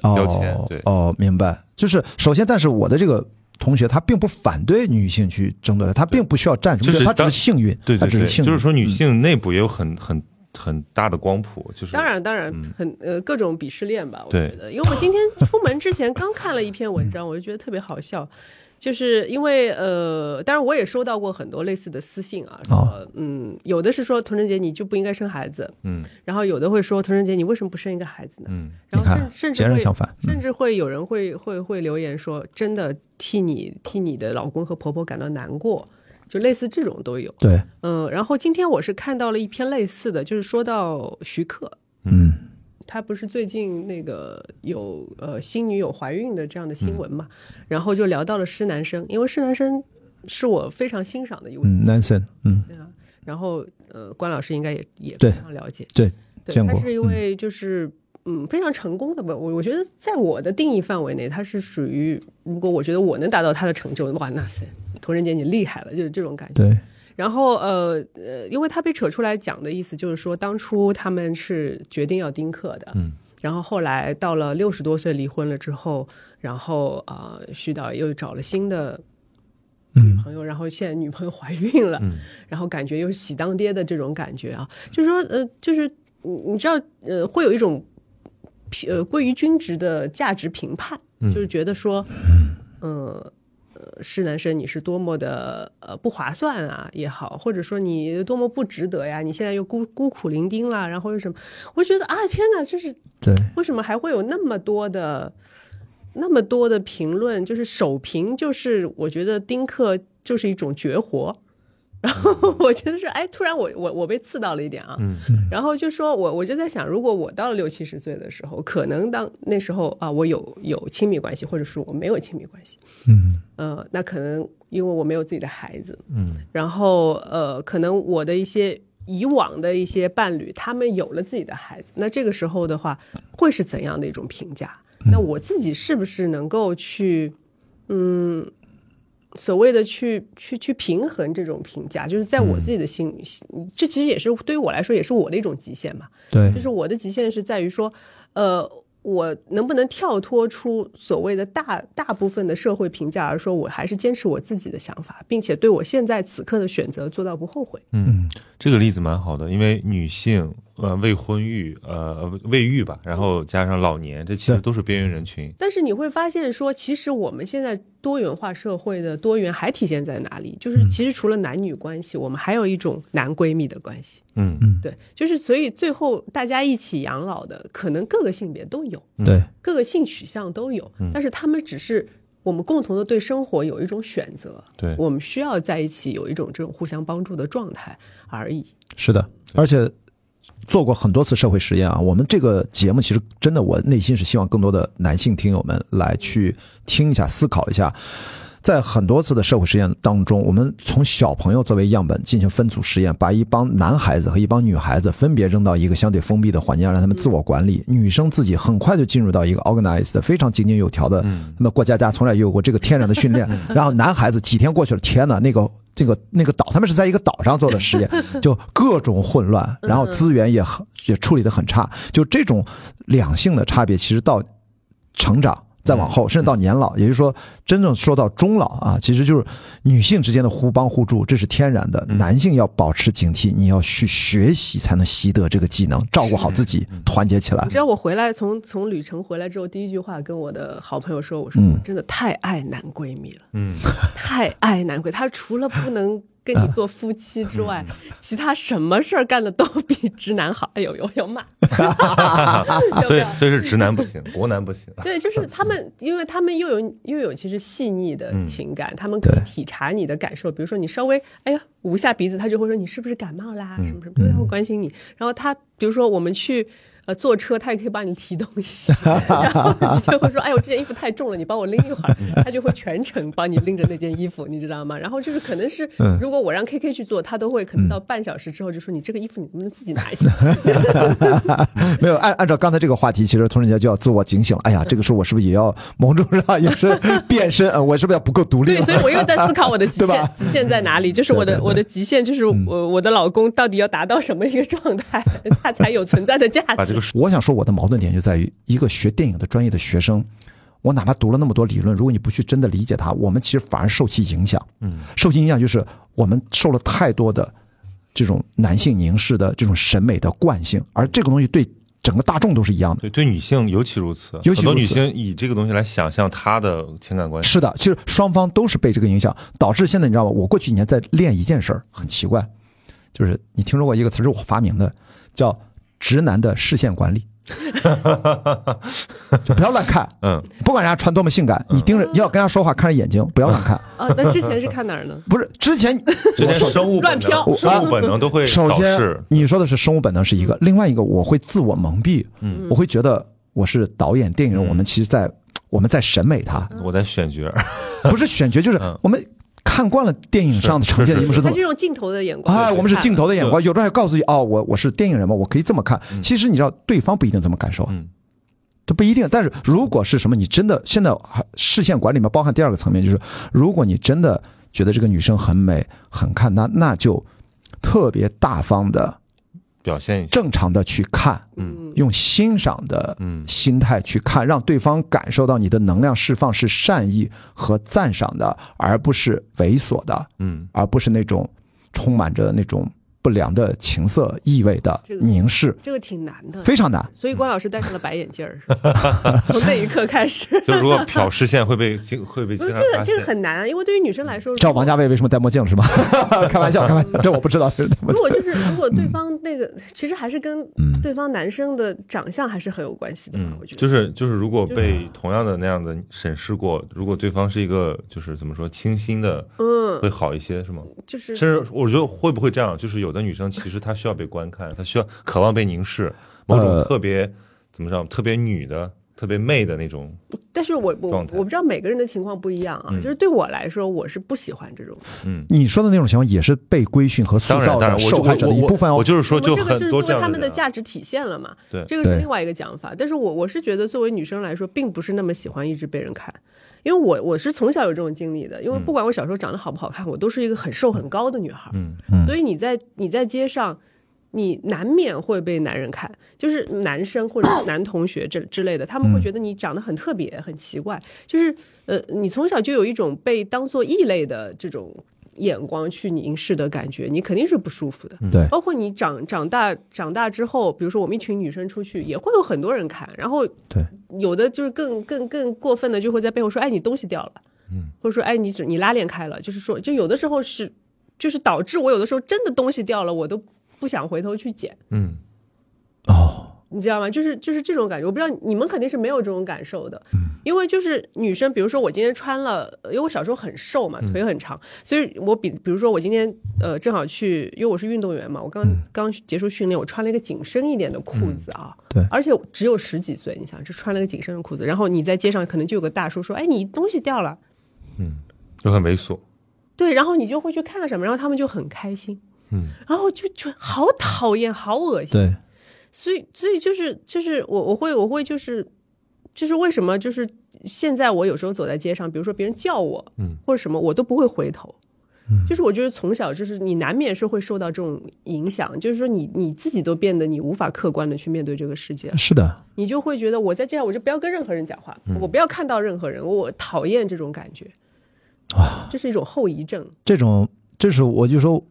[SPEAKER 3] 标签
[SPEAKER 2] 哦
[SPEAKER 3] 对
[SPEAKER 2] 哦，明白。就是首先，但是我的这个同学他并不反对女性去争夺，他并不需要占什么，他只
[SPEAKER 3] 就是当
[SPEAKER 2] 是幸运，
[SPEAKER 3] 对对对，
[SPEAKER 2] 他只是幸运，
[SPEAKER 3] 就是说女
[SPEAKER 2] 嗯
[SPEAKER 3] 性内部也有很很很大的光谱，就是
[SPEAKER 1] 当然，当然，很呃各种鄙视链吧，我
[SPEAKER 3] 对
[SPEAKER 1] 觉得。因为我今天出门之前刚看了一篇文章，我就觉得特别好笑，就是因为呃，当然我也收到过很多类似的私信啊，说、
[SPEAKER 2] 哦
[SPEAKER 1] 嗯，有的是说童晨杰你就不应该生孩子，
[SPEAKER 3] 嗯
[SPEAKER 1] 然后有的会说童晨杰你为什么不生一个孩子呢？
[SPEAKER 3] 嗯
[SPEAKER 1] 然后甚甚至甚至会有人会会会留言说，真的替你替你的老公和婆婆感到难过。就类似这种都有。
[SPEAKER 2] 对，
[SPEAKER 1] 嗯，然后今天我是看到了一篇类似的，就是说到徐克，
[SPEAKER 2] 嗯
[SPEAKER 1] 他不是最近那个有呃新女友怀孕的这样的新闻嘛，然后就聊到了施南生，因为施南生是我非常欣赏的一位，
[SPEAKER 2] 嗯，Nansen，嗯，
[SPEAKER 1] 对啊，然后呃关老师应该也也非常了解，
[SPEAKER 2] 对，
[SPEAKER 1] 对，他是一位就是嗯非常成功的吧，我我觉得在我的定义范围内，他是属于如果我觉得我能达到他的成就，哇，那是童仁杰你厉害了，就是这种感觉。
[SPEAKER 2] 对，
[SPEAKER 1] 然后呃呃，因为他被扯出来讲的意思就是说，当初他们是决定要丁克的，
[SPEAKER 3] 嗯，
[SPEAKER 1] 然后后来到了六十多岁离婚了之后，然后啊、呃徐导又找了新的
[SPEAKER 2] 女
[SPEAKER 1] 朋友，然后现在女朋友怀孕了，
[SPEAKER 3] 嗯
[SPEAKER 1] 然后感觉又喜当爹的这种感觉啊，就是说呃，就是你你知道呃，会有一种呃归于均值的价值评判，就是觉得说，嗯。呃，是男生你是多么的呃不划算啊也好，或者说你多么不值得呀，你现在又孤孤苦伶仃啦，然后又什么？我觉得啊，天哪，就是
[SPEAKER 2] 对，
[SPEAKER 1] 为什么还会有那么多的那么多的评论？就是首评就是我觉得丁克就是一种绝活。然后我觉得是，哎，突然我我我被刺到了一点啊，
[SPEAKER 3] 嗯。
[SPEAKER 1] 然后就说我我就在想，如果我到了六七十岁的时候，可能当那时候啊，我有有亲密关系，或者是我没有亲密关系，
[SPEAKER 2] 嗯。
[SPEAKER 1] 呃，那可能因为我没有自己的孩子，
[SPEAKER 3] 嗯。
[SPEAKER 1] 然后呃，可能我的一些以往的一些伴侣，他们有了自己的孩子，那这个时候的话，会是怎样的一种评价？那我自己是不是能够去，嗯，所谓的去去去平衡这种评价？就是在我自己的心，这其实也是对于我来说，也是我的一种极限嘛。
[SPEAKER 2] 对
[SPEAKER 1] 就，是我的极限是在于说，呃，我能不能跳脱出所谓的大大部分的社会评价，而说我还是坚持我自己的想法，并且对我现在此刻的选择做到不后悔。
[SPEAKER 3] 嗯，这个例子蛮好的，因为女性呃未婚育呃未育吧，然后加上老年，这其实都是边缘人群。
[SPEAKER 1] 但是你会发现说，其实我们现在多元化社会的多元还体现在哪里？就是其实除了男女关系，我们还有一种男闺蜜的关系。
[SPEAKER 3] 嗯
[SPEAKER 1] 对，就是所以最后大家一起养老的，可能各个性别都有。
[SPEAKER 2] 对，
[SPEAKER 1] 各个性取向都有，但是他们只是我们共同的对生活有一种选择，
[SPEAKER 3] 对
[SPEAKER 1] 我们需要在一起有一种这种互相帮助的状态而已。
[SPEAKER 2] 是的，而且做过很多次社会实验啊。我们这个节目其实真的，我内心是希望更多的男性听友们来去听一下、思考一下。在很多次的社会实验当中，我们从小朋友作为样本进行分组实验，把一帮男孩子和一帮女孩子分别扔到一个相对封闭的环境，让他们自我管理。女生自己很快就进入到一个 organized 非常井井有条的，那么过家家从来也有过这个天然的训练。然后男孩子几天过去了，天哪，那个这个那个岛，他们是在一个岛上做的实验，就各种混乱，然后资源也很也处理的很差，就这种两性的差别，其实到成长。再往后，甚至到年老，也就是说，真正说到终老啊，其实就是女性之间的互帮互助，这是天然的。男性要保持警惕，你要去学习，才能习得这个技能，照顾好自己，团结起来
[SPEAKER 1] 你知。道我回来从从旅程回来之后，第一句话跟我的好朋友说，我说
[SPEAKER 2] 嗯
[SPEAKER 1] 我真的太爱男闺蜜了，
[SPEAKER 3] 嗯，
[SPEAKER 1] 太爱男闺，他除了不能。跟你做夫妻之外，其他什么事儿干的都比直男好。哎呦呦，要骂，要不
[SPEAKER 3] 所以
[SPEAKER 1] 要？
[SPEAKER 3] 所以是直男不行，国男不行。
[SPEAKER 1] 对，就是他们，因为他们又有又有其实细腻的情感，他们可以体察你的感受。比如说你稍微哎呀捂一下鼻子，他就会说你是不是感冒啦，什么什么，对，他会关心你。然后他比如说我们去。呃，坐车他也可以帮你提东西，然后你就会说：“哎呦，这件衣服太重了，你帮我拎一会儿。”他就会全程帮你拎着那件衣服，你知道吗？然后就是可能是，如果我让 K K 去做，他都会可能到半小时之后就说：“你这个衣服你能不能自己拿一下？”
[SPEAKER 2] 没有按按照刚才这个话题，其实童人节就要自我警醒了。哎呀，这个时候我是不是也要某种上也是变身？呃，我是不是要不够独立
[SPEAKER 1] 对，所以我又在思考我的极 限，极限在哪里？就是我的
[SPEAKER 2] 对对对
[SPEAKER 1] 我的极限，就是我我的老公到底要达到什么一个状态，他才有存在的价值
[SPEAKER 3] 把这个？
[SPEAKER 2] 我想说，我的矛盾点就在于，一个学电影的专业的学生，我哪怕读了那么多理论，如果你不去真的理解它，我们其实反而受其影响。
[SPEAKER 3] 嗯，
[SPEAKER 2] 受其影响就是我们受了太多的这种男性凝视的这种审美的惯性，而这个东西对整个大众都是一样的。
[SPEAKER 3] 对对女性尤其如此，
[SPEAKER 2] 尤其
[SPEAKER 3] 很多女性以这个东西来想象她的情感关系。
[SPEAKER 2] 是的，其实双方都是被这个影响，导致现在你知道吗？我过去几年在练一件事儿，很奇怪，就是你听说过一个词是我发明的，叫直男的视线管理。就不要乱看，
[SPEAKER 3] 嗯，
[SPEAKER 2] 不管人家穿多么性感，你盯着要跟人家说话，看着眼睛，不要乱看。
[SPEAKER 1] 啊，那之前是看哪儿呢？
[SPEAKER 2] 不是之前
[SPEAKER 3] 之前生物本
[SPEAKER 1] 乱飘。
[SPEAKER 3] 能，生物本能都会
[SPEAKER 2] 首先你说的是生物本能是一个，另外一个我会自我蒙蔽，
[SPEAKER 3] 嗯。
[SPEAKER 2] 我会觉得我是导演电影人，
[SPEAKER 3] 嗯。
[SPEAKER 2] 我们其实在我们在审美他，
[SPEAKER 3] 我在选角，
[SPEAKER 2] 不是选角，就是
[SPEAKER 3] 嗯。
[SPEAKER 2] 我们看惯了电影上的呈现的一幕是这么
[SPEAKER 1] 他是。用镜头的眼光，
[SPEAKER 2] 哎，我们是镜头的眼光，有时候还告诉你哦，我我是电影人嘛，我可以这么看。其实你知道，对方不一定这么感受，
[SPEAKER 3] 嗯
[SPEAKER 2] 这不一定。但是如果是什么，你真的现在还视线管理里面包含第二个层面，就是如果你真的觉得这个女生很美、很看，她那就特别大方的、
[SPEAKER 3] 表现一下，
[SPEAKER 2] 正常的去看，
[SPEAKER 3] 嗯。
[SPEAKER 2] 用欣赏的
[SPEAKER 3] 嗯。
[SPEAKER 2] 心态去看，让对方感受到你的能量释放是善意和赞赏的，而不是猥琐的，
[SPEAKER 3] 嗯。
[SPEAKER 2] 而不是那种充满着那种不良的情色意味的凝视，
[SPEAKER 1] 这个挺难的，
[SPEAKER 2] 非常难。
[SPEAKER 1] 所以关老师戴上了白眼镜儿，是吧 从那一刻开始。
[SPEAKER 3] 就如果瞟视线会被经会被
[SPEAKER 1] 这个这个，很难啊，因为对于女生来说，
[SPEAKER 2] 知道王家卫为什么戴墨镜是吗？开玩笑，开玩笑，这我不知道。是戴墨镜
[SPEAKER 1] 如果就是如果对方那个，其实还是跟
[SPEAKER 2] 嗯
[SPEAKER 1] 对方男生的长相还是很有关系的嘛
[SPEAKER 3] 嗯，
[SPEAKER 1] 我觉得。
[SPEAKER 3] 就是就是，如果被同样的那样的审视过，如果对方是一个就是怎么说清新的，
[SPEAKER 1] 嗯，
[SPEAKER 3] 会好一些，是吗？
[SPEAKER 1] 就是
[SPEAKER 3] 甚至我觉得会不会这样？就是有的女生其实她需要被观看，她需要渴望被凝视，某种
[SPEAKER 2] 呃
[SPEAKER 3] 特别怎么着，特别女的、特别媚的那种。
[SPEAKER 1] 但是我我我不知道每个人的情况不一样啊，
[SPEAKER 3] 嗯
[SPEAKER 1] 就是对我来说，我是不喜欢这种。
[SPEAKER 3] 嗯，
[SPEAKER 2] 你说的那种情况也是被规训和塑
[SPEAKER 3] 当然
[SPEAKER 2] 造
[SPEAKER 3] 当然我就
[SPEAKER 2] 的受害者的一部分哦。
[SPEAKER 3] 我就是说，就
[SPEAKER 1] 我这个就是
[SPEAKER 3] 很多
[SPEAKER 1] 作为他们的价值体现了嘛，
[SPEAKER 3] 对
[SPEAKER 2] 对
[SPEAKER 1] 这个是另外一个讲法。但是我我是觉得，作为女生来说，并不是那么喜欢一直被人看，因为我我是从小有这种经历的，因为不管我小时候长得好不好看，我都是一个很瘦很高的女孩，
[SPEAKER 3] 嗯
[SPEAKER 1] 所以你在你在街上。你难免会被男人看，就是男生或者男同学这之类的，他们会觉得你长得很特别、很奇怪，就是呃，你从小就有一种被当做异类的这种眼光去凝视的感觉，你肯定是不舒服的。
[SPEAKER 2] 对，
[SPEAKER 1] 包括你长长大长大之后，比如说我们一群女生出去，也会有很多人看，然后
[SPEAKER 2] 对。
[SPEAKER 1] 有的就是更更更过分的，就会在背后说，哎，你东西掉了，
[SPEAKER 3] 嗯，
[SPEAKER 1] 或者说，哎，你你拉链开了，就是说，就有的时候是，就是导致我有的时候真的东西掉了，我都不想回头去捡，
[SPEAKER 3] 嗯。
[SPEAKER 2] 哦，
[SPEAKER 1] 你知道吗？就是就是这种感觉，我不知道你们肯定是没有这种感受的，
[SPEAKER 2] 嗯。
[SPEAKER 1] 因为就是女生，比如说我今天穿了，因为我小时候很瘦嘛，
[SPEAKER 2] 嗯。
[SPEAKER 1] 腿很长，所以我比比如说我今天呃正好去，因为我是运动员嘛，我刚、
[SPEAKER 2] 嗯。
[SPEAKER 1] 刚结束训练，我穿了一个紧身一点的裤子啊，
[SPEAKER 2] 对。
[SPEAKER 1] 而且只有十几岁，你想，就穿了个紧身的裤子，然后你在街上可能就有个大叔说，哎，你东西掉了，
[SPEAKER 3] 嗯，就很猥琐。
[SPEAKER 1] 对，然后你就会去看什么，然后他们就很开心，
[SPEAKER 3] 嗯，
[SPEAKER 1] 然后就就好讨厌，好恶心，
[SPEAKER 2] 对，
[SPEAKER 1] 所以，所以就是就是我我会我会就是就是为什么就是现在我有时候走在街上，比如说别人叫我，
[SPEAKER 3] 嗯，
[SPEAKER 1] 或者什么，我都不会回头。就是我觉得从小就是你难免是会受到这种影响，就是说你你自己都变得你无法客观的去面对这个世界，
[SPEAKER 2] 是的，
[SPEAKER 1] 你就会觉得我在这样我就不要跟任何人讲话，我不要看到任何人，我讨厌这种感觉，啊，这是一种后遗症。
[SPEAKER 2] 这种，这是我就说，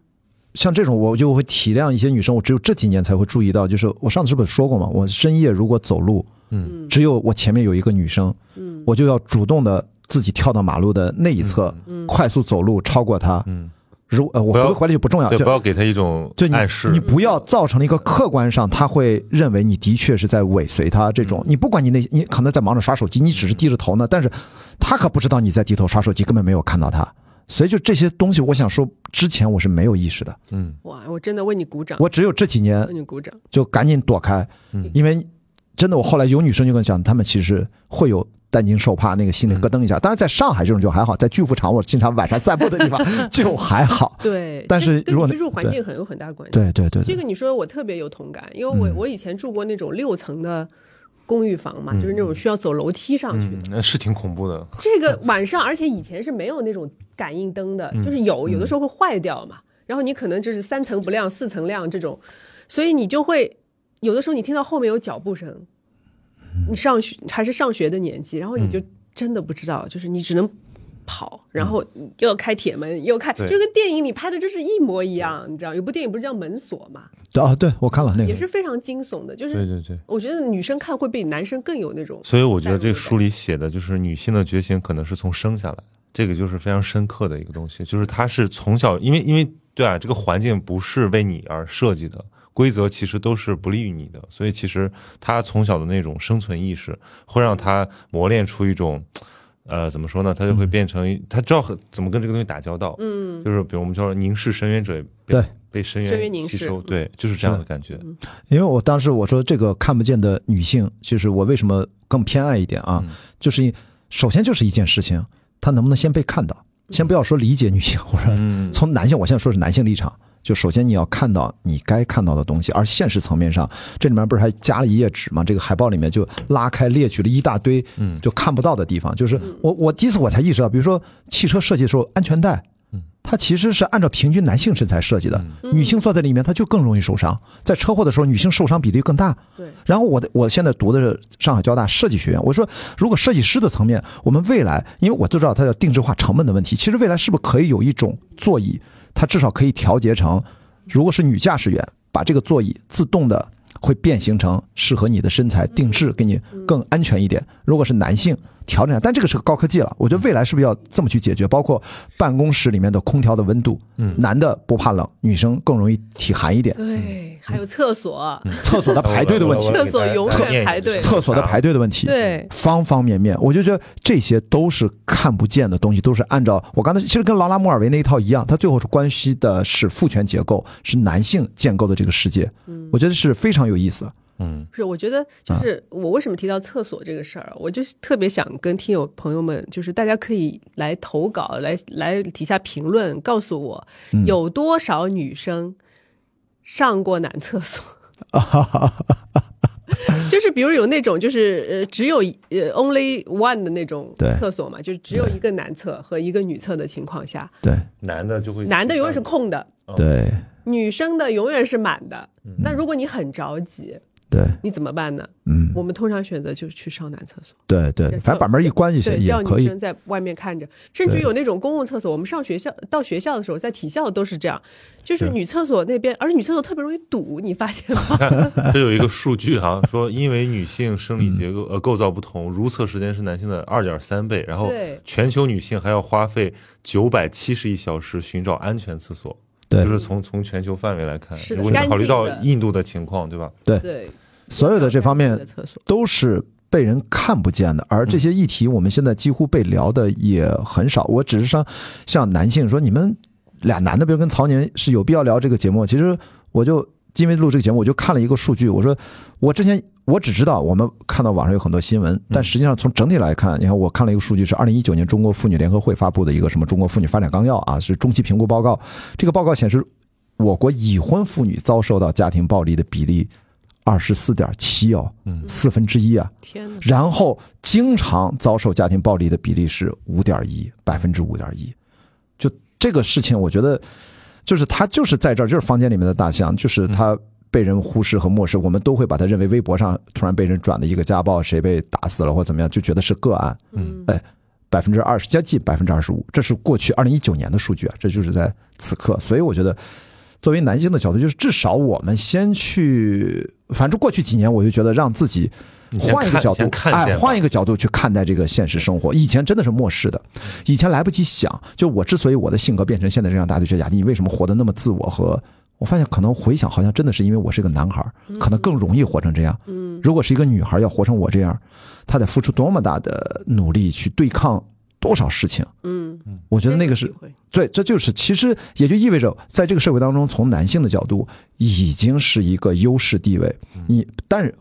[SPEAKER 2] 像这种我就会体谅一些女生，我只有这几年才会注意到，就是我上次是不是说过嘛？我深夜如果走路，
[SPEAKER 3] 嗯，
[SPEAKER 2] 只有我前面有一个女生，
[SPEAKER 1] 嗯
[SPEAKER 2] 我就要主动的自己跳到马路的那一侧，嗯快速走路超过她。
[SPEAKER 3] 嗯，
[SPEAKER 2] 如呃，我
[SPEAKER 3] 不
[SPEAKER 2] 回回来就不重要，
[SPEAKER 3] 对，
[SPEAKER 2] 就
[SPEAKER 3] 不要给她一种
[SPEAKER 2] 就你
[SPEAKER 3] 暗示。
[SPEAKER 2] 你不要造成了一个客观上他会认为你的确是在尾随他这种，你不管你那你可能在忙着刷手机，你只是低着头呢，但是他可不知道你在低头刷手机，根本没有看到他。所以就这些东西，我想说，之前我是没有意识的，
[SPEAKER 3] 嗯。
[SPEAKER 1] 哇，我真的为你鼓掌，
[SPEAKER 2] 我只有这几年
[SPEAKER 1] 为你鼓掌。
[SPEAKER 2] 就赶紧躲开，
[SPEAKER 3] 嗯。
[SPEAKER 2] 因为真的我后来有女生就跟我讲，她们其实会有担惊受怕，那个心里咯噔一下。当然在上海这种就还好，在巨富场我经常晚上散步的地方 就还好。
[SPEAKER 1] 对，
[SPEAKER 2] 但是如果
[SPEAKER 1] 居住环境很有很大关系。
[SPEAKER 2] 对对对对，
[SPEAKER 1] 这个你说我特别有同感，因为我、
[SPEAKER 2] 嗯。
[SPEAKER 1] 我以前住过那种六层的公寓房嘛，就是那种需要走楼梯上去的。
[SPEAKER 3] 嗯，那是挺恐怖的。
[SPEAKER 1] 这个晚上，而且以前是没有那种感应灯的，就是有，有的时候会坏掉嘛。然后你可能就是三层不亮，四层亮这种，所以你就会有的时候你听到后面有脚步声，你上学还是上学的年纪，然后你就真的不知道，就是你只能。跑，然后又要开铁门，又开，就跟电影里拍的就是一模一样，你知道？有部电影不是叫《门锁》吗，
[SPEAKER 2] 对啊，对我看了那个，
[SPEAKER 1] 也是非常惊悚的，就是
[SPEAKER 3] 对对对。
[SPEAKER 1] 我觉得女生看会比男生更有那种，
[SPEAKER 3] 所以我觉得这个书里写的就是女性的觉醒，可能是从生下来，这个就是非常深刻的一个东西，就是她是从小，因为因为对啊，这个环境不是为你而设计的，规则其实都是不利于你的，所以其实他从小的那种生存意识会让他磨练出一种。呃，怎么说呢？他就会变成他知道很怎么跟这个东西打交道，
[SPEAKER 1] 嗯，
[SPEAKER 3] 就是比如我们说凝视深渊者，
[SPEAKER 2] 对，
[SPEAKER 3] 被深
[SPEAKER 1] 深渊
[SPEAKER 3] 吸收，对，就是这样的感觉。
[SPEAKER 2] 因为我当时我说这个看不见的女性，就是我为什么更偏爱一点啊？就是一首先就是一件事情，她能不能先被看到？先不要说理解女性，或者从男性，我现在说是男性立场。就首先你要看到你该看到的东西，而现实层面上，这里面不是还加了一页纸吗？这个海报里面就拉开列举了一大堆，嗯，就看不到的地方。就是我我第一次我才意识到，比如说汽车设计的时候，安全带，嗯，它其实是按照平均男性身材设计的，女性坐在里面，它就更容易受伤。在车祸的时候，女性受伤比例更大。
[SPEAKER 1] 对。
[SPEAKER 2] 然后我的我现在读的是上海交大设计学院，我说如果设计师的层面，我们未来，因为我都知道它叫定制化成本的问题，其实未来是不是可以有一种座椅，它至少可以调节成。如果是女驾驶员，把这个座椅自动的会变形成适合你的身材定制，给你更安全一点。如果是男性。调整下，但这个是个高科技了。我觉得未来是不是要这么去解决？包括办公室里面的空调的温度，嗯，男的不怕冷，女生更容易体寒一点。
[SPEAKER 1] 对，还有厕所，
[SPEAKER 2] 厕所的排队的问题，
[SPEAKER 1] 厕所永远排队，
[SPEAKER 2] 厕所的排队的问题，
[SPEAKER 1] 对，
[SPEAKER 2] 方方面面，我就觉得这些都是看不见的东西，都是按照我刚才其实跟劳拉·莫尔维那一套一样，它最后是关系的是父权结构，是男性建构的这个世界。嗯，我觉得是非常有意思。
[SPEAKER 3] 嗯，
[SPEAKER 1] 是，我觉得就是我为什么提到厕所这个事儿，我就是特别想跟听友朋友们，就是大家可以来投稿，来来底下评论，告诉我有多少女生上过男厕所，就是比如有那种就是呃只有呃 only one 的那种厕所嘛，就是只有一个男厕和一个女厕的情况下，
[SPEAKER 2] 对，
[SPEAKER 3] 男的就会
[SPEAKER 1] 男的永远是空的，
[SPEAKER 2] 对，
[SPEAKER 1] 女生的永远是满的，那如果你很着急。
[SPEAKER 2] 对，
[SPEAKER 1] 你怎么办呢？
[SPEAKER 2] 嗯，
[SPEAKER 1] 我们通常选择就是去上男厕所。
[SPEAKER 2] 对对，反正把门一关就行，也可以。
[SPEAKER 1] 女生在外面看着，甚至有那种公共厕所。我们上学校到学校的时候，在体校都是这样，就是女厕所那边，而且女厕所特别容易堵，你发现吗？
[SPEAKER 3] 这有一个数据哈，说因为女性生理结构呃构造不同，如厕时间是男性的二点三倍，然后全球女性还要花费九百七十亿小时寻找安全厕所。
[SPEAKER 2] 对，
[SPEAKER 3] 就是从从全球范围来看，如果你考虑到印度的情况，对吧？
[SPEAKER 2] 对
[SPEAKER 1] 对。
[SPEAKER 2] 所有的这方面都是被人看不见的，而这些议题我们现在几乎被聊的也很少。我只是说，像男性说，你们俩男的，比如跟曹年是有必要聊这个节目。其实我就因为录这个节目，我就看了一个数据。我说，我之前我只知道我们看到网上有很多新闻，但实际上从整体来看，你看我看了一个数据，是二零一九年中国妇女联合会发布的一个什么中国妇女发展纲要啊，是中期评估报告。这个报告显示，我国已婚妇女遭受到家庭暴力的比例。二十四点七哦，四分之一啊！
[SPEAKER 1] 天哪！
[SPEAKER 2] 然后经常遭受家庭暴力的比例是五点一，百分之五点一。就这个事情，我觉得就是他就是在这儿，就是房间里面的大象，就是他被人忽视和漠视，我们都会把他认为微博上突然被人转的一个家暴，谁被打死了或怎么样，就觉得是个案。
[SPEAKER 1] 嗯，
[SPEAKER 2] 哎，百分之二十，将近百分之二十五，这是过去二零一九年的数据啊，这就是在此刻。所以我觉得。作为男性的角度，就是至少我们先去，反正过去几年，我就觉得让自己换一个角度，哎，换一个角度去看待这个现实生活。以前真的是漠视的，以前来不及想。就我之所以我的性格变成现在这样，大家就觉得雅迪，你为什么活得那么自我？和我发现，可能回想，好像真的是因为我是个男孩，可能更容易活成这样。
[SPEAKER 1] 嗯，
[SPEAKER 2] 如果是一个女孩要活成我这样，她得付出多么大的努力去对抗。多少事情？
[SPEAKER 1] 嗯
[SPEAKER 2] 嗯，我觉得那个是对，这就是其实也就意味着，在这个社会当中，从男性的角度已经是一个优势地位。你但是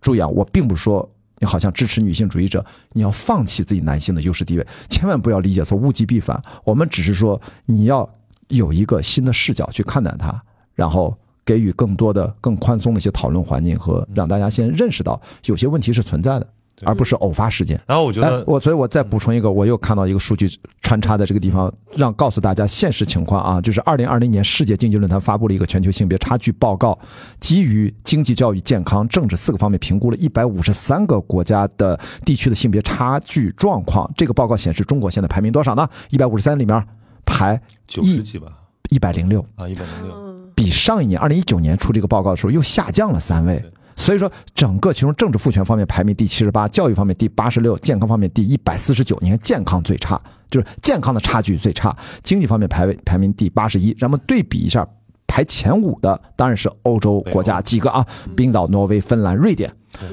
[SPEAKER 2] 注意啊，我并不是说你好像支持女性主义者，你要放弃自己男性的优势地位，千万不要理解错，物极必反。我们只是说你要有一个新的视角去看待它，然后给予更多的、更宽松的一些讨论环境和让大家先认识到有些问题是存在的。而不是偶发事件。
[SPEAKER 3] 然后我觉得，
[SPEAKER 2] 我所以，我再补充一个，我又看到一个数据穿插在这个地方，让告诉大家现实情况啊，就是二零二零年世界经济论坛发布了一个全球性别差距报告，基于经济、教育、健康、政治四个方面评估了一百五十三个国家的地区的性别差距状况。这个报告显示，中国现在排名多少呢？一百五十三里面排
[SPEAKER 3] 九十几吧，
[SPEAKER 2] 一百零六
[SPEAKER 3] 啊，一百零六，
[SPEAKER 2] 比上一年二零一九年出这个报告的时候又下降了三位。所以说，整个其中政治赋权方面排名第七十八，教育方面第八十六，健康方面第一百四十九。你看健康最差，就是健康的差距最差。经济方面排位排名第八十一。咱们对比一下，排前五的当然是欧洲国家几个啊，冰岛、挪威、芬兰、瑞典，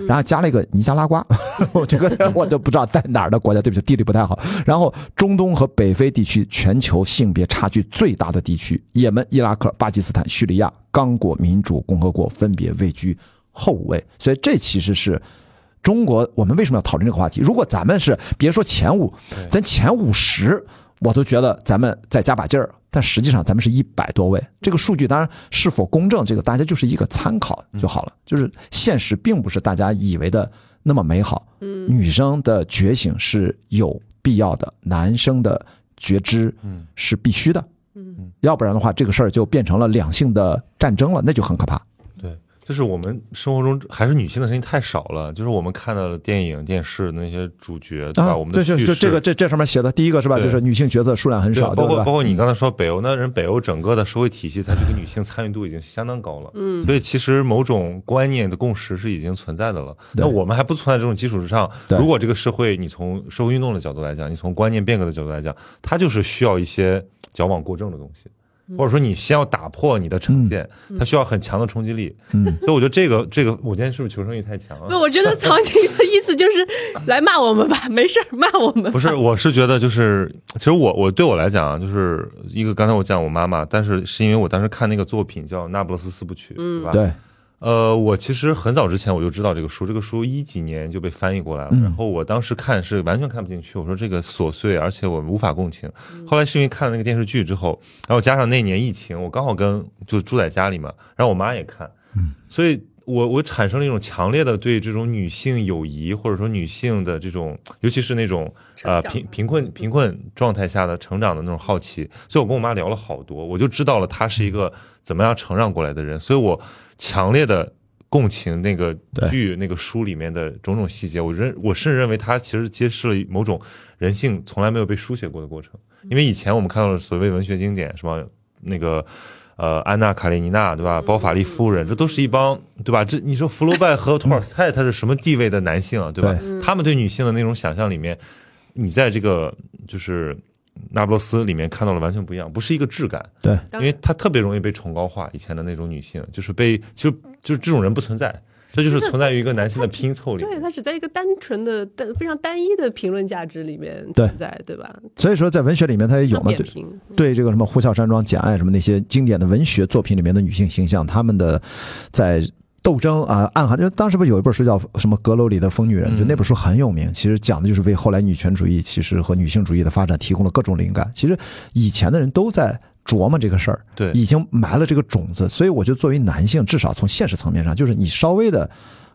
[SPEAKER 2] 然后加了一个尼加拉瓜，我这个我就不知道在哪儿的国家，对不起，地理不太好。然后中东和北非地区全球性别差距最大的地区，也门、伊拉克、巴基斯坦、叙利亚、刚果民主共和国分别位居后五位，所以这其实是。中国，我们为什么要讨论这个话题？如果咱们是别说前五，咱前五十，我都觉得咱们再加把劲儿。但实际上，咱们是一百多位，这个数据当然是否公正，这个大家就是一个参考就好了。就是现实并不是大家以为的那么美好。嗯，女生的觉醒是有必要的，男生的觉知嗯是必须的。嗯，要不然的话，这个事儿就变成了两性的战争了，那就很可怕。
[SPEAKER 3] 就是我们生活中还是女性的声音太少了。就是我们看到的电影、电视那些主角，对吧？我们
[SPEAKER 2] 对，就就这个这这上面写的第一个是吧？就是女性角色数量很少，
[SPEAKER 3] 包括包括你刚才说北欧，那人北欧整个的社会体系，它这个女性参与度已经相当高了。嗯，所以其实某种观念的共识是已经存在的了。那我们还不存在这种基础之上，如果这个社会你从社会运动的角度来讲，你从观念变革的角度来讲，它就是需要一些矫枉过正的东西。或者说你先要打破你的成见，它需要很强的冲击力。嗯，所以我觉得这个这个，我今天是不是求生欲太强了？
[SPEAKER 1] 不，我觉得曹宁的意思就是 来骂我们吧，没事儿骂我们。
[SPEAKER 3] 不是，我是觉得就是，其实我我对我来讲，就是一个刚才我讲我妈妈，但是是因为我当时看那个作品叫《那不勒斯四部曲》，对吧？
[SPEAKER 2] 对。
[SPEAKER 3] 呃，我其实很早之前我就知道这个书，这个书一几年就被翻译过来了。然后我当时看是完全看不进去，我说这个琐碎，而且我无法共情。后来是因为看了那个电视剧之后，然后加上那年疫情，我刚好跟就住在家里嘛，然后我妈也看，所以我我产生了一种强烈的对这种女性友谊或者说女性的这种，尤其是那种呃贫贫困贫困状态下的成长的那种好奇。所以我跟我妈聊了好多，我就知道了她是一个怎么样成长过来的人。所以我。强烈的共情那个剧那个书里面的种种细节，我认我甚至认为它其实揭示了某种人性从来没有被书写过的过程。因为以前我们看到的所谓文学经典，什么那个呃安娜卡列尼娜对吧，包法利夫人，这都是一帮对吧？这你说福楼拜和托尔斯泰他是什么地位的男性啊对吧？他们对女性的那种想象里面，你在这个就是。那不勒斯里面看到了完全不一样，不是一个质感，
[SPEAKER 2] 对，
[SPEAKER 3] 因为他特别容易被崇高化。以前的那种女性，就是被，就就是这种人不存在，这就是存在于一个男性的拼凑里。
[SPEAKER 1] 对，它只在一个单纯的、单非常单一的评论价值里面存在，对吧？
[SPEAKER 2] 所以说，在文学里面，它也有嘛，对，对这个什么《呼啸山庄》《简爱》什么那些经典的文学作品里面的女性形象，他们的在。斗争啊，暗含就当时不是有一本书叫什么《阁楼里的疯女人》，就那本书很有名。其实讲的就是为后来女权主义其实和女性主义的发展提供了各种灵感。其实以前的人都在琢磨这个事儿，
[SPEAKER 3] 对，
[SPEAKER 2] 已经埋了这个种子。所以我觉得作为男性，至少从现实层面上，就是你稍微的。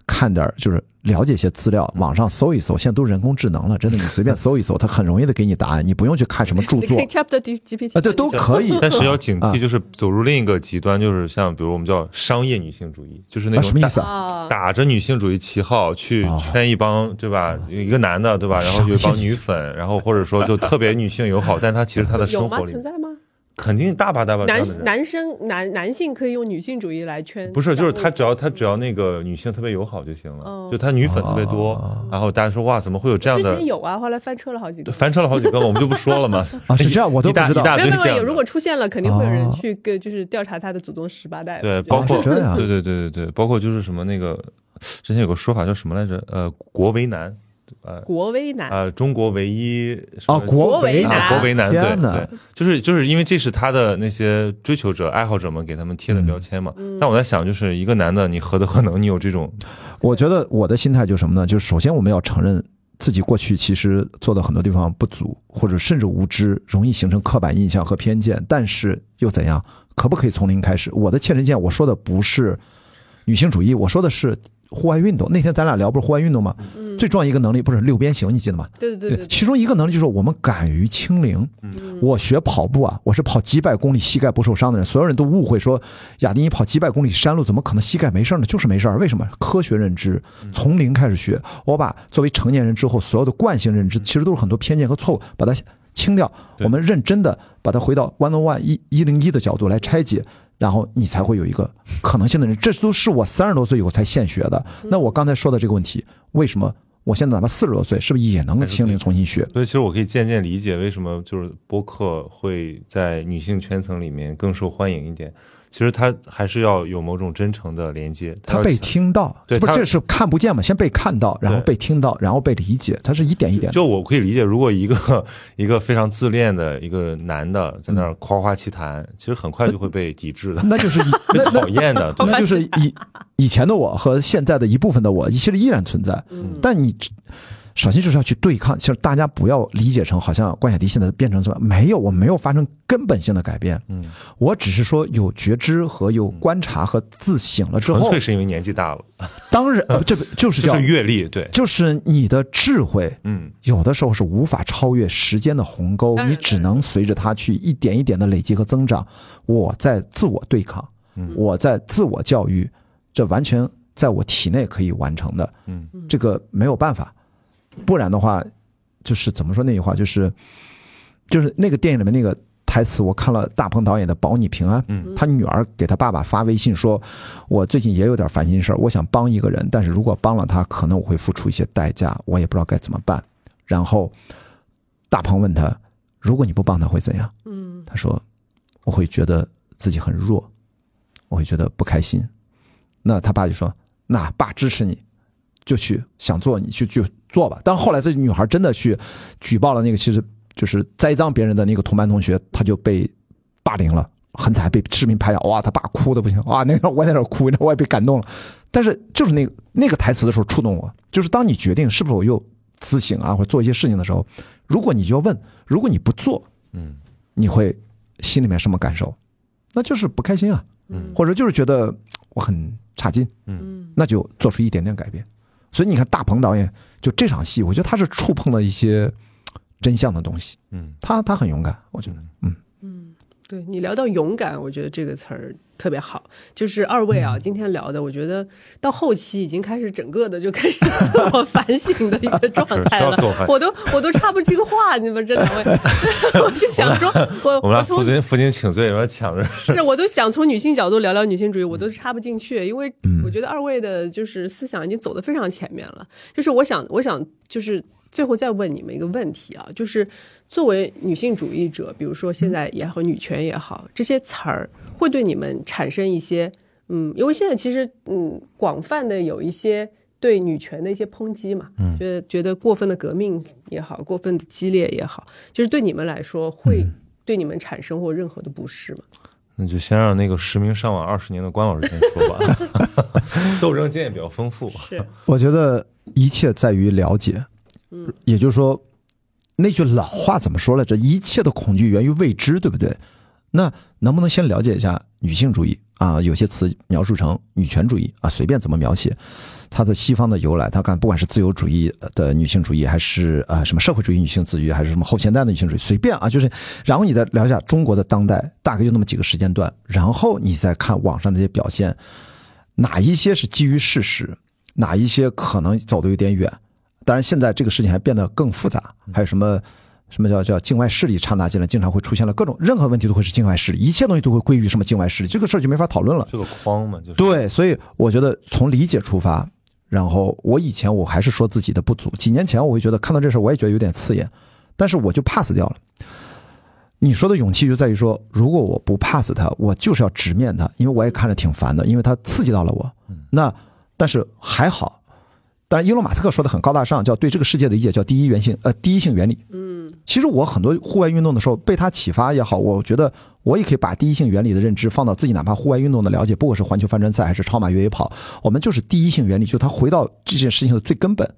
[SPEAKER 2] 看点就是了解一些资料，网上搜一搜，现在都人工智能了，真的，你随便搜一搜，它很容易的给你答案，你不用去看什么著作。啊，对，都可以。
[SPEAKER 3] 但是要警惕，就是走入另一个极端，就是像比如我们叫商业女性主义，就是那种
[SPEAKER 2] 什么意思啊？
[SPEAKER 3] 打着女性主义旗号去圈一帮，对吧？一个男的，对吧？然后有一帮女粉，然后或者说就特别女性友好，但他其实他的 生活里
[SPEAKER 1] 存在吗？
[SPEAKER 3] 肯定大把大把
[SPEAKER 1] 男男生男男性可以用女性主义来圈，
[SPEAKER 3] 不是，就是他只要他只要那个女性特别友好就行了，就他女粉特别多，然后大家说哇，怎么会有这样的？
[SPEAKER 1] 之前有啊，后来翻车了好几个，
[SPEAKER 3] 翻车了好几个，我们就不说了嘛。
[SPEAKER 2] 啊，是这样，我都不知道。
[SPEAKER 1] 没有没有，如果出现了，肯定会有人去跟就是调查他的祖宗十八代。
[SPEAKER 3] 对，包括对对对对对，包括就是什么那个之前有个说法叫什么来着？呃，国为难。
[SPEAKER 1] 呃，国威男
[SPEAKER 3] 呃，中国唯一
[SPEAKER 2] 啊，国
[SPEAKER 1] 为男，
[SPEAKER 3] 国为男，对对，就是就是因为这是他的那些追求者、爱好者们给他们贴的标签嘛。但我在想，就是一个男的，你何德何能，你有这种？
[SPEAKER 2] 我觉得我的心态就是什么呢？就是首先我们要承认自己过去其实做的很多地方不足，或者甚至无知，容易形成刻板印象和偏见。但是又怎样？可不可以从零开始？我的切身经验，我说的不是女性主义，我说的是。户外运动那天咱俩聊不是户外运动吗？最重要一个能力不是六边形，你记得吗？
[SPEAKER 1] 对对对。
[SPEAKER 2] 其中一个能力就是我们敢于清零。嗯我学跑步啊，我是跑几百公里膝盖不受伤的人。所有人都误会说亚迪你跑几百公里山路怎么可能膝盖没事呢？就是没事为什么？科学认知，从零开始学。我把作为成年人之后所有的惯性认知，其实都是很多偏见和错误，把它清掉。我们认真的把它回到 one on one 一一零一的角度来拆解。然后你才会有一个可能性的人，这都是我三十多岁以后才现学的。那我刚才说的这个问题，为什么我现在哪怕四十多岁，是不是也能清零重新学？
[SPEAKER 3] 所以其实我可以渐渐理解为什么就是播客会在女性圈层里面更受欢迎一点。其实他还是要有某种真诚的连接。
[SPEAKER 2] 他被听到，不，
[SPEAKER 3] 对他
[SPEAKER 2] 这是看不见嘛？先被看到，然后被听到，然后被理解，他是一点一点的。
[SPEAKER 3] 就我可以理解，如果一个 一个非常自恋的一个男的在那儿夸夸其谈，其实很快就会被抵制的，
[SPEAKER 2] 那就是以
[SPEAKER 3] 被讨厌的。
[SPEAKER 2] 那就是以 以前的我和现在的一部分的我，其实依然存在。但你首先就是要去对抗，其实大家不要理解成好像关晓迪现在变成什么，没有，我没有发生根本性的改变，
[SPEAKER 3] 嗯，
[SPEAKER 2] 我只是说有觉知和有观察和自省了之后
[SPEAKER 3] 纯粹，是因为年纪大了，
[SPEAKER 2] 当然，呃这个 就是叫
[SPEAKER 3] 就是阅历，对，
[SPEAKER 2] 就是你的智慧，
[SPEAKER 3] 嗯。
[SPEAKER 2] 有的时候是无法超越时间的鸿沟，你只能随着它去一点一点的累积和增长。我在自我对抗，
[SPEAKER 3] 嗯。
[SPEAKER 2] 我在自我教育，这完全在我体内可以完成的。
[SPEAKER 3] 嗯。
[SPEAKER 2] 这个没有办法，不然的话，就是怎么说那句话，就是就是那个电影里面那个台词，我看了大鹏导演的《保你平安》，
[SPEAKER 3] 嗯
[SPEAKER 2] 他女儿给他爸爸发微信说：“我最近也有点烦心事儿，我想帮一个人，但是如果帮了他，可能我会付出一些代价，我也不知道该怎么办。”然后大鹏问他：“如果你不帮他会怎样？”
[SPEAKER 1] 嗯
[SPEAKER 2] 他说：“我会觉得自己很弱，我会觉得不开心。”那他爸就说：“那爸支持你，就去想做你去去做吧。”但后来这女孩真的去举报了那个其实就是栽赃别人的那个同班同学，他就被霸凌了，很惨，被视频拍下，哇，他爸哭的不行，哇，那个我在那儿哭，我也被感动了。但是就是那个那个台词的时候触动我，就是当你决定是否又自省啊，或者做一些事情的时候，如果你就问，如果你不做，
[SPEAKER 3] 嗯
[SPEAKER 2] 你会心里面什么感受？那就是不开心啊，
[SPEAKER 3] 嗯
[SPEAKER 2] 或者就是觉得我很差劲，
[SPEAKER 1] 嗯
[SPEAKER 2] 那就做出一点点改变。所以你看，大鹏导演就这场戏，我觉得他是触碰了一些真相的东西，
[SPEAKER 3] 嗯。
[SPEAKER 2] 他他很勇敢，我觉得，嗯，
[SPEAKER 1] 嗯，对你聊到勇敢，我觉得这个词儿特别好。就是二位
[SPEAKER 2] 嗯
[SPEAKER 1] 啊，今天聊的，我觉得到后期已经开始整个的就开始 自我反省的一个状态了
[SPEAKER 3] 我
[SPEAKER 1] 都我都插不进话，你们这两位，我就想说，我
[SPEAKER 3] 我们俩
[SPEAKER 1] 从
[SPEAKER 3] 负荆负荆请罪，有点抢着。
[SPEAKER 1] 是，我都想从女性角度聊聊女性主义，我都插不进去，因为
[SPEAKER 2] 嗯
[SPEAKER 1] 我觉得二位的就是思想已经走得非常前面了。就是我想，我想就是最后再问你们一个问题啊，就是作为女性主义者，比如说现在也好，女权也好，这些词儿会对你们产生一些嗯，因为现在其实嗯，广泛的有一些。对女权的一些抨击嘛，嗯，觉得觉得过分的革命也好，过分的激烈也好，就是对你们来说会对你们产生过任何的不适吗？
[SPEAKER 3] 那就先让那个实名上网二十年的关老师先说吧，斗争经验比较丰富。
[SPEAKER 1] 是，
[SPEAKER 2] 我觉得一切在于了解，也就是说，那句老话怎么说来着？一切的恐惧源于未知，对不对？那能不能先了解一下女性主义啊？有些词描述成女权主义啊，随便怎么描写，它的西方的由来，它看不管是自由主义的女性主义，还是呃什么社会主义女性自愈，还是什么后现代的女性主义，随便啊，就是，然后你再聊一下中国的当代，大概就那么几个时间段，然后你再看网上这些表现，哪一些是基于事实，哪一些可能走的有点远。当然，现在这个事情还变得更复杂，还有什么什么叫叫境外势力掺杂进来，经常会出现了各种任何问题都会是境外势力，一切东西都会归于什么境外势力，这个事儿就没法讨论了。
[SPEAKER 3] 这个框嘛，就是
[SPEAKER 2] 对，所以我觉得从理解出发，然后我以前我还是说自己的不足，几年前我会觉得看到这事儿我也觉得有点刺眼，但是我就 pass 掉了。你说的勇气就在于说，如果我不 pass 他，我就是要直面他，因为我也看着挺烦的，因为他刺激到了我。那但是还好，当然伊隆马斯克说的很高大上，叫对这个世界的理解叫第一原性呃第一性原理。
[SPEAKER 1] 嗯
[SPEAKER 2] 其实我很多户外运动的时候被他启发也好，我觉得我也可以把第一性原理的认知放到自己哪怕户外运动的了解，不管是环球帆船赛还是超马越野跑，我们就是第一性原理，就是它回到这件事情的最根本。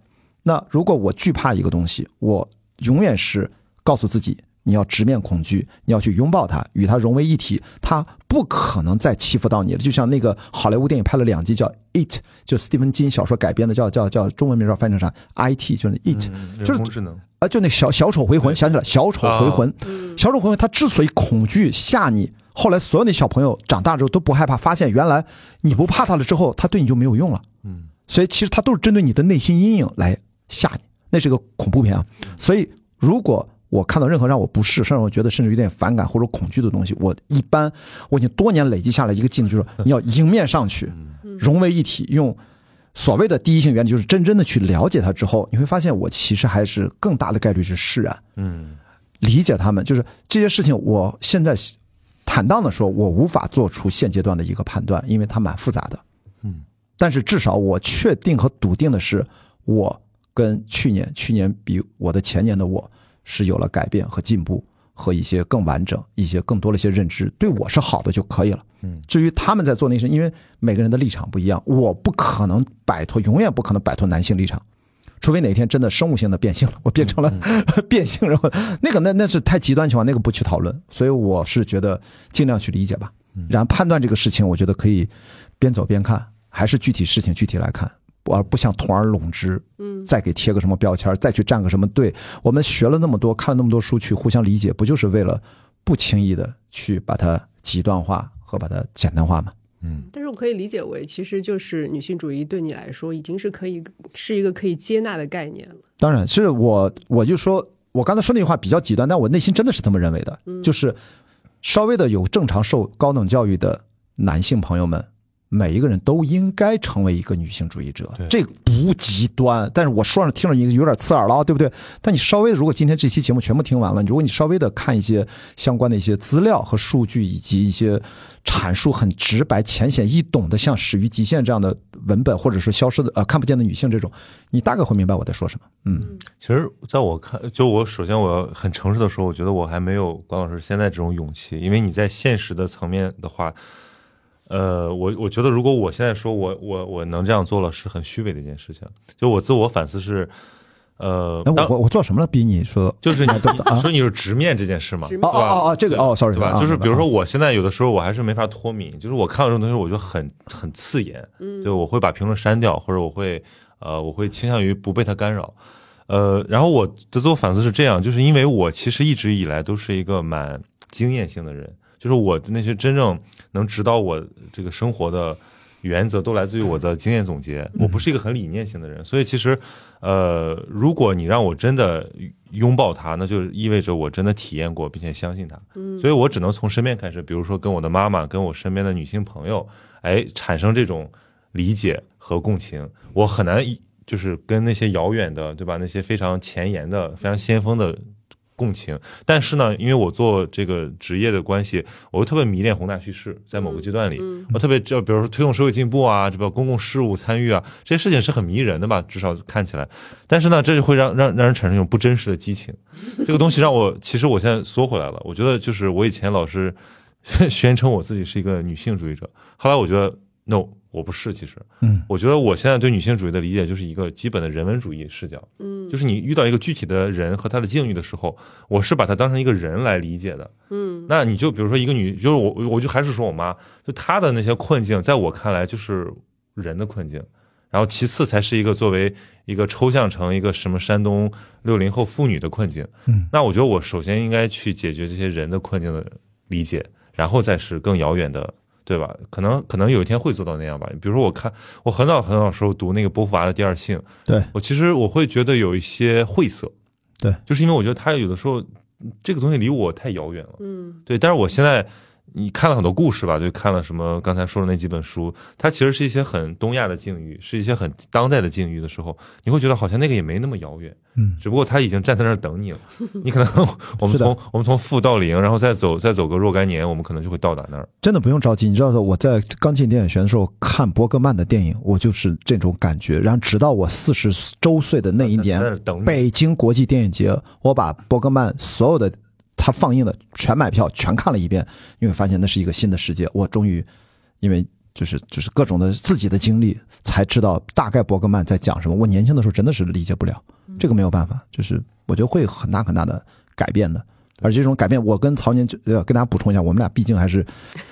[SPEAKER 2] 那如果我惧怕一个东西，我永远是告诉自己，你要直面恐惧，你要去拥抱它，与它融为一体，它不可能再欺负到你了。就像那个好莱坞电影拍了两集叫《It》，就斯蒂芬金小说改编的，叫叫叫中文名叫翻成啥？IT 就是 It，、
[SPEAKER 3] 嗯
[SPEAKER 2] 就是
[SPEAKER 3] 人工智能，
[SPEAKER 2] 啊，就那小小丑回魂，想起来，小丑回魂，小丑回魂，他之所以恐惧吓你，后来所有那小朋友长大之后都不害怕，发现原来你不怕他了之后，他对你就没有用了。
[SPEAKER 3] 嗯，
[SPEAKER 2] 所以其实他都是针对你的内心阴影来吓你，那是个恐怖片啊。所以如果我看到任何让我不适，甚至我觉得甚至有点反感或者恐惧的东西，我一般我已经多年累积下来一个技能，就是你要迎面上去，融为一体，用所谓的第一性原理，就是真正的去了解它之后，你会发现我其实还是更大的概率是释然。
[SPEAKER 3] 嗯
[SPEAKER 2] 理解他们，就是这些事情，我现在坦荡的说，我无法做出现阶段的一个判断，因为它蛮复杂的。
[SPEAKER 3] 嗯，
[SPEAKER 2] 但是至少我确定和笃定的是，我跟去年、去年比我的前年的我是有了改变和进步，和一些更完整、一些更多的一些认知，对我是好的就可以了。
[SPEAKER 3] 嗯，
[SPEAKER 2] 至于他们在做那些，因为每个人的立场不一样，我不可能摆脱，永远不可能摆脱男性立场。除非哪天真的生物性的变性了，我变成了 变性，人那个那那是太极端情况，那个不去讨论。所以我是觉得尽量去理解吧，然后判断这个事情，我觉得可以边走边看，还是具体事情具体来看，而不像同而拢之，
[SPEAKER 1] 嗯，
[SPEAKER 2] 再给贴个什么标签，再去站个什么队。我们学了那么多，看了那么多书，去互相理解，不就是为了不轻易的去把它极端化和把它简单化吗？
[SPEAKER 3] 嗯，
[SPEAKER 1] 但是我可以理解为，其实就是女性主义对你来说已经是可以是一个可以接纳的概念了。
[SPEAKER 2] 当然是我，我就说，我刚才说那句话比较极端，但我内心真的是这么认为的，就是稍微的有正常受高等教育的男性朋友们，每一个人都应该成为一个女性主义者
[SPEAKER 3] 对。
[SPEAKER 2] 这不极端，但是我说上听着你有点刺耳了啊，对不对？但你稍微如果今天这期节目全部听完了，如果你稍微的看一些相关的一些资料和数据，以及一些阐述很直白、浅显易懂的，像《始于极限》这样的文本，或者是消失的呃看不见的女性这种，你大概会明白我在说什么。嗯。
[SPEAKER 3] 其实在我看，就我首先我要很诚实的说，我觉得我还没有关老师现在这种勇气，因为你在现实的层面的话，呃，我我觉得如果我现在说我我我能这样做了，是很虚伪的一件事情。就我自我反思是，呃，
[SPEAKER 2] 那，我我我做什么了？逼你说
[SPEAKER 3] 就是你说 你是直面这件事嘛，
[SPEAKER 2] 哦哦哦哦，这个哦，sorry，
[SPEAKER 3] 对吧？
[SPEAKER 2] 啊
[SPEAKER 3] 就是比如说，
[SPEAKER 2] 啊
[SPEAKER 3] 我现在有的时候我还是没法脱敏，就是我看到这种东西，我觉得很很刺眼，
[SPEAKER 1] 嗯
[SPEAKER 3] 对，我会把评论删掉，或者我会呃，我会倾向于不被它干扰。呃，然后我的自我反思是这样，就是因为我其实一直以来都是一个蛮经验性的人，就是我的那些真正能指导我这个生活的原则都来自于我的经验总结。我不是一个很理念性的人，所以其实，呃，如果你让我真的拥抱它，那就意味着我真的体验过，并且相信它。
[SPEAKER 1] 嗯
[SPEAKER 3] 所以我只能从身边开始，比如说跟我的妈妈，跟我身边的女性朋友，哎，产生这种理解和共情。我很难就是跟那些遥远的，对吧？那些非常前沿的、非常先锋的共情。但是呢，因为我做这个职业的关系，我又特别迷恋宏大叙事，在某个阶段里，
[SPEAKER 1] 嗯
[SPEAKER 3] 我特别就比如说推动社会进步啊，这个公共事务参与啊，这些事情是很迷人的吧，至少看起来。但是呢，这就会让让让人产生一种不真实的激情。这个东西让我，其实我现在缩回来了。我觉得就是我以前老是宣称我自己是一个女性主义者，后来我觉得 no，我不是。其实，
[SPEAKER 2] 嗯，
[SPEAKER 3] 我觉得我现在对女性主义的理解就是一个基本的人文主义视角，
[SPEAKER 1] 嗯
[SPEAKER 3] 就是你遇到一个具体的人和他的境遇的时候，我是把他当成一个人来理解的。
[SPEAKER 1] 嗯
[SPEAKER 3] 那你就比如说一个女，就是我，我就还是说我妈，就她的那些困境，在我看来就是人的困境，然后其次才是一个作为一个抽象成一个什么山东六零后妇女的困境。
[SPEAKER 2] 嗯，
[SPEAKER 3] 那我觉得我首先应该去解决这些人的困境的理解，然后再是更遥远的。对吧？可能可能有一天会做到那样吧。比如说，我看我很早很早时候读那个波伏娃的《第二性》，
[SPEAKER 2] 对
[SPEAKER 3] 我其实我会觉得有一些晦涩，
[SPEAKER 2] 对，
[SPEAKER 3] 就是因为我觉得他有的时候这个东西离我太遥远了。
[SPEAKER 1] 嗯
[SPEAKER 3] 对，但是我现在你看了很多故事吧，就看了什么刚才说的那几本书，它其实是一些很东亚的境遇，是一些很当代的境遇的时候，你会觉得好像那个也没那么遥远，
[SPEAKER 2] 嗯，
[SPEAKER 3] 只不过他已经站在那儿等你了。你可能我们从我们从负到零，然后再走再走个若干年，我们可能就会到达那儿。
[SPEAKER 2] 真的不用着急。你知道，我在刚进电影学院的时候看伯格曼的电影，我就是这种感觉。然后直到我四十周岁的那一年。北京国际电影节，我把伯格曼所有的他放映的全买票全看了一遍，因为发现那是一个新的世界。我终于，因为就是就是各种的自己的经历，才知道大概伯格曼在讲什么。我年轻的时候真的是理解不了，这个没有办法，就是我觉得会很大很大的改变的。而这种改变，我跟曹年就呃跟大家补充一下，我们俩毕竟还是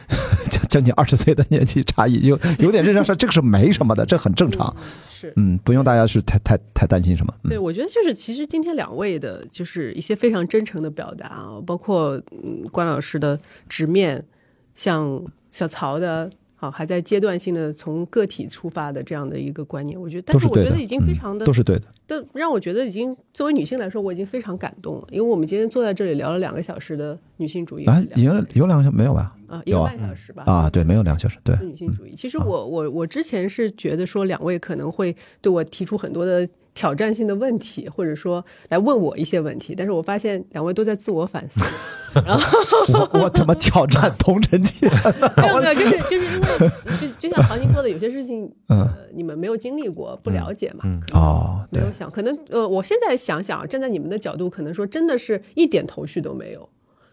[SPEAKER 2] 将将近二十岁的年纪差异，有有点认真说这个是没什么的，这很正常。
[SPEAKER 1] 是。
[SPEAKER 2] 嗯，不用大家去太太太担心什么。嗯
[SPEAKER 1] 对，我觉得就是其实今天两位的，就是一些非常真诚的表达啊，包括嗯关老师的直面，像小曹的，好还在阶段性的从个体出发的这样的一个观念，我觉得，但
[SPEAKER 2] 是
[SPEAKER 1] 我觉得已经非常的
[SPEAKER 2] 嗯、都是对的。
[SPEAKER 1] 但让我觉得已经作为女性来说，我已经非常感动了，因为我们今天坐在这里聊了两个小时的女性主义
[SPEAKER 2] 啊
[SPEAKER 1] 和，
[SPEAKER 2] 已经有两个小没有吧？
[SPEAKER 1] 啊，一个半小时吧。
[SPEAKER 2] 啊，对，没有两个小时，对，
[SPEAKER 1] 女性主义。其实我我我之前是觉得说两位可能会对我提出很多的挑战性的问题，或者说来问我一些问题，但是我发现两位都在自我反思。然后
[SPEAKER 2] 我我怎么挑战同城记？
[SPEAKER 1] 没有没有，就是就是因为就就像唐宁说的，有些事情
[SPEAKER 2] 嗯
[SPEAKER 1] 呃你们没有经历过，不了解嘛。
[SPEAKER 2] 哦，
[SPEAKER 1] 没有，想，可能呃，我现在想想，站在你们的角度，可能说真的是一点头绪都没有。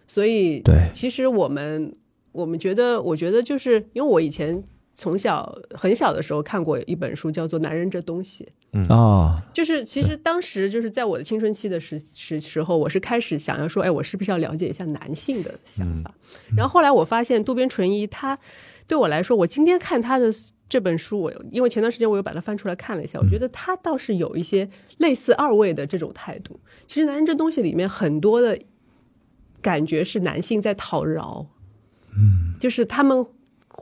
[SPEAKER 1] 所以，
[SPEAKER 2] 对
[SPEAKER 1] 其实我们我们觉得，我觉得就是因为我以前从小很小的时候看过一本书，叫做《男人这东西》。
[SPEAKER 2] 嗯啊，
[SPEAKER 1] 就是其实当时就是在我的青春期的时时时候，我是开始想要说，哎，我是不是要了解一下男性的想法？然后后来我发现渡边淳一他对我来说，我今天看他的这本书，我因为前段时间我又把它翻出来看了一下，我觉得他倒是有一些类似二位的这种态度。其实男人这东西里面很多的感觉是男性在讨饶，嗯，就是他们。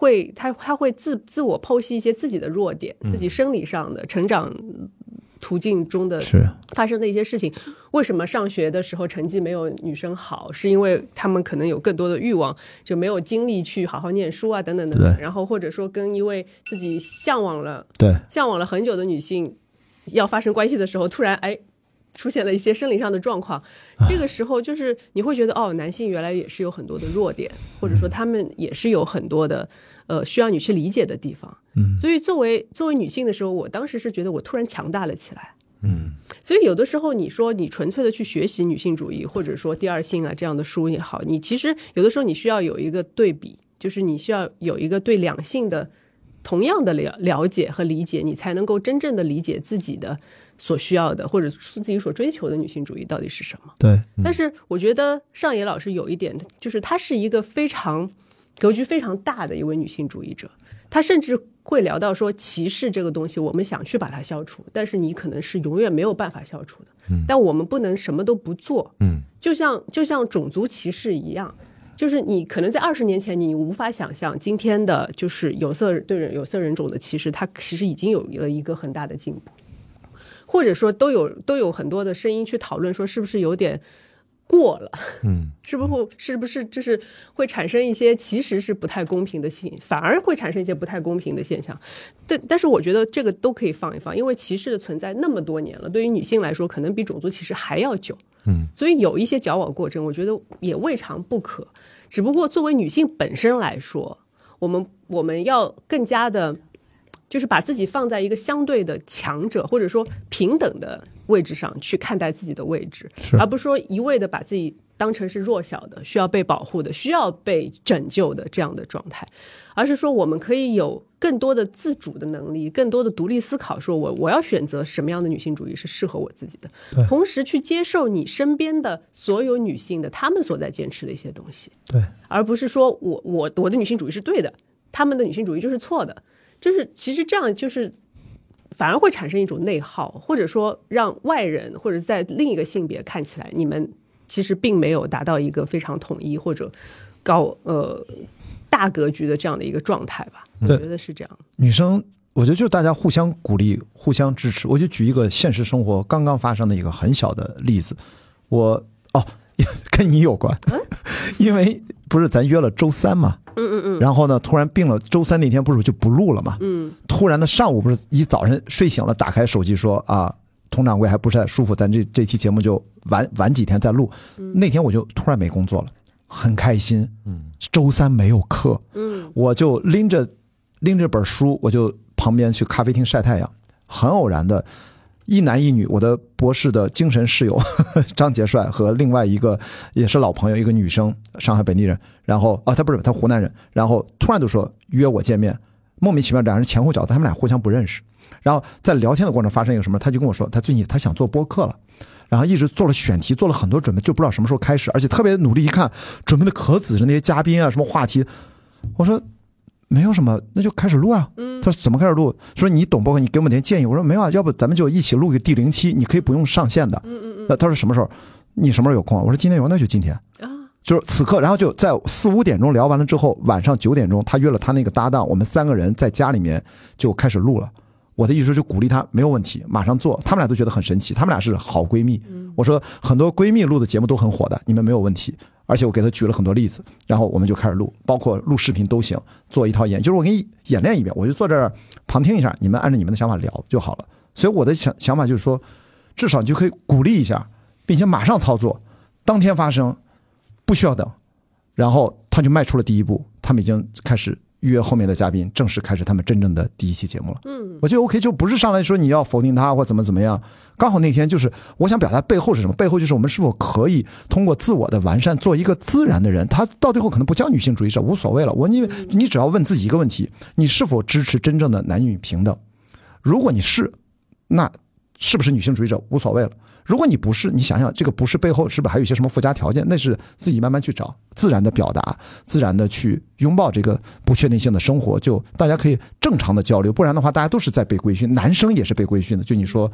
[SPEAKER 1] 会，他他会自自我剖析一些自己的弱点，自己生理上的成长途径中的
[SPEAKER 2] 是
[SPEAKER 1] 发生的一些事情。为什么上学的时候成绩没有女生好？是因为他们可能有更多的欲望，就没有精力去好好念书啊，等等等等。然后或者说跟一位自己向往了
[SPEAKER 2] 对，
[SPEAKER 1] 向往了很久的女性要发生关系的时候，突然哎。出现了一些生理上的状况，这个时候就是你会觉得哦，男性原来也是有很多的弱点，或者说他们也是有很多的呃需要你去理解的地方。
[SPEAKER 2] 嗯，
[SPEAKER 1] 所以作为作为女性的时候，我当时是觉得我突然强大了起来。
[SPEAKER 3] 嗯
[SPEAKER 1] 所以有的时候你说你纯粹的去学习女性主义，或者说第二性啊这样的书也好，你其实有的时候你需要有一个对比，就是你需要有一个对两性的同样的了了解和理解，你才能够真正的理解自己的所需要的，或者是自己所追求的女性主义到底是什么。
[SPEAKER 2] 对，
[SPEAKER 1] 但是我觉得上野老师有一点，就是她是一个非常格局非常大的一位女性主义者，她甚至会聊到说，歧视这个东西，我们想去把它消除，但是你可能是永远没有办法消除的。但我们不能什么都不做，
[SPEAKER 3] 嗯
[SPEAKER 1] 就像就像种族歧视一样。就是你可能在二十年前，你无法想象今天的就是有色对人有色人种的歧视，它其实已经有了一个很大的进步。或者说都有都有很多的声音去讨论说是不是有点过了，
[SPEAKER 3] 嗯
[SPEAKER 1] 是不是是不是就是会产生一些其实是不太公平的现，反而会产生一些不太公平的现象。但，但是我觉得这个都可以放一放，因为歧视的存在那么多年了，对于女性来说，可能比种族歧视还要久。
[SPEAKER 3] 嗯，
[SPEAKER 1] 所以有一些矫枉过正，我觉得也未尝不可。只不过作为女性本身来说，我们我们要更加的。就是把自己放在一个相对的强者或者说平等的位置上去看待自己的位置，而不是说一味的把自己当成是弱小的、需要被保护的、需要被拯救的这样的状态，而是说我们可以有更多的自主的能力，更多的独立思考，说我我要选择什么样的女性主义是适合我自己的，同时去接受你身边的所有女性的她们所在坚持的一些东西，
[SPEAKER 2] 对，
[SPEAKER 1] 而不是说我我我的女性主义是对的，他们的女性主义就是错的。就是其实这样就是反而会产生一种内耗，或者说让外人或者在另一个性别看起来，你们其实并没有达到一个非常统一或者高呃大格局的这样的一个状态吧。我觉得是这样。
[SPEAKER 2] 女生，我觉得就是大家互相鼓励、互相支持。我就举一个现实生活刚刚发生的一个很小的例子，我哦，跟你有关，因为不是咱约了周三嘛，
[SPEAKER 1] 嗯嗯嗯
[SPEAKER 2] 然后呢，突然病了，周三那天不是就不录了嘛，
[SPEAKER 1] 嗯
[SPEAKER 2] 突然的上午不是一早晨睡醒了，打开手机说啊，佟掌柜还不是太舒服，咱这这期节目就晚晚几天再录。那天我就突然没工作了，很开心。
[SPEAKER 3] 嗯，
[SPEAKER 2] 周三没有课，
[SPEAKER 1] 嗯
[SPEAKER 2] 我就拎着拎着本书，我就旁边去咖啡厅晒太阳。很偶然的，一男一女，我的博士的精神室友 张杰帅和另外一个也是老朋友，一个女生，上海本地人。然后啊，他不是他湖南人，然后突然就说约我见面，莫名其妙两人前后脚，他们俩互相不认识。然后在聊天的过程发生一个什么，他就跟我说，他最近他想做播客了。然后一直做了选题，做了很多准备，就不知道什么时候开始，而且特别努力。一看准备的可仔细，那些嘉宾啊，什么话题，我说没有什么，那就开始录啊。
[SPEAKER 1] 嗯
[SPEAKER 2] 他说怎么开始录？说你懂播客，你给我们点建议。我说没有啊，要不咱们就一起录个第零期，你可以不用上线的。
[SPEAKER 1] 嗯嗯
[SPEAKER 2] 那他说什么时候？你什么时候有空啊？我说今天有，那就今天。就是此刻，然后就在四五点钟聊完了之后，晚上九点钟，他约了他那个搭档，我们三个人在家里面就开始录了。我的意思就鼓励他，没有问题，马上做。他们俩都觉得很神奇，他们俩是好闺蜜。我说很多闺蜜录的节目都很火的，你们没有问题。而且我给他举了很多例子，然后我们就开始录，包括录视频都行，做一套演，就是我给你演练一遍，我就坐这儿旁听一下，你们按照你们的想法聊就好了。所以我的想想法就是说，至少你就可以鼓励一下，并且马上操作，当天发生，不需要等。然后他就迈出了第一步，他们已经开始约后面的嘉宾，正式开始他们真正的第一期节目了。
[SPEAKER 1] 嗯，
[SPEAKER 2] 我觉得 OK，就不是上来说你要否定他或怎么怎么样。刚好那天就是我想表达背后是什么？背后就是我们是否可以通过自我的完善，做一个自然的人。他到最后可能不叫女性主义者，无所谓了。我因为你只要问自己一个问题：你是否支持真正的男女平等？如果你是，那是不是女性主义者无所谓了。如果你不是，你想想这个不是背后是不是还有一些什么附加条件？那是自己慢慢去找，自然的表达，自然的去拥抱这个不确定性的生活，就大家可以正常的交流。不然的话，大家都是在被规训，男生也是被规训的。就你说，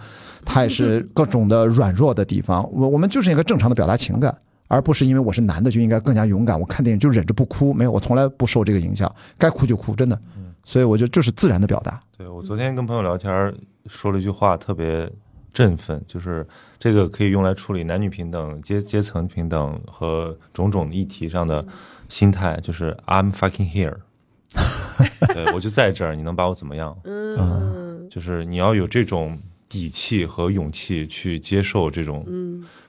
[SPEAKER 2] 他也是各种的软弱的地方。我我们就是一个正常的表达情感，而不是因为我是男的就应该更加勇敢。我看电影就忍着不哭，没有，我从来不受这个影响，该哭就哭，真的。所以我觉得就是自然的表达。
[SPEAKER 3] 对我昨天跟朋友聊天说了一句话，特别。振奋就是这个可以用来处理男女平等、阶阶层平等和种种议题上的心态，就是 I'm fucking here，对我就在这儿，你能把我怎么样？
[SPEAKER 1] 嗯，
[SPEAKER 3] 就是你要有这种底气和勇气去接受这种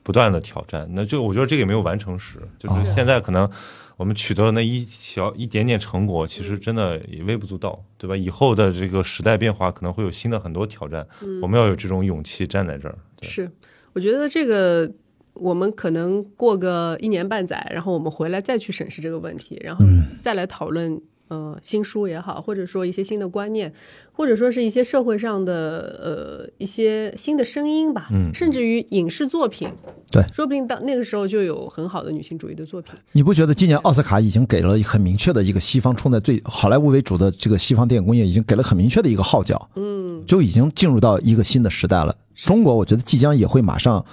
[SPEAKER 3] 不断的挑战。那就我觉得这个也没有完成时，就是现在可能。我们取得了那一小一点点成果，其实真的也微不足道，对吧？以后的这个时代变化可能会有新的很多挑战，我们要有这种勇气站在这儿。
[SPEAKER 1] 是，我觉得这个我们可能过个一年半载，然后我们回来再去审视这个问题，然后再来讨论。呃，新书也好，或者说一些新的观念，或者说是一些社会上的呃一些新的声音吧，
[SPEAKER 3] 嗯，
[SPEAKER 1] 甚至于影视作品，
[SPEAKER 2] 对，
[SPEAKER 1] 说不定到那个时候就有很好的女性主义的作品。
[SPEAKER 2] 你不觉得今年奥斯卡已经给了很明确的一个西方冲在最好莱坞为主的这个西方电影工业已经给了很明确的一个号角，
[SPEAKER 1] 嗯，
[SPEAKER 2] 就已经进入到一个新的时代了。中国我觉得即将也会马上。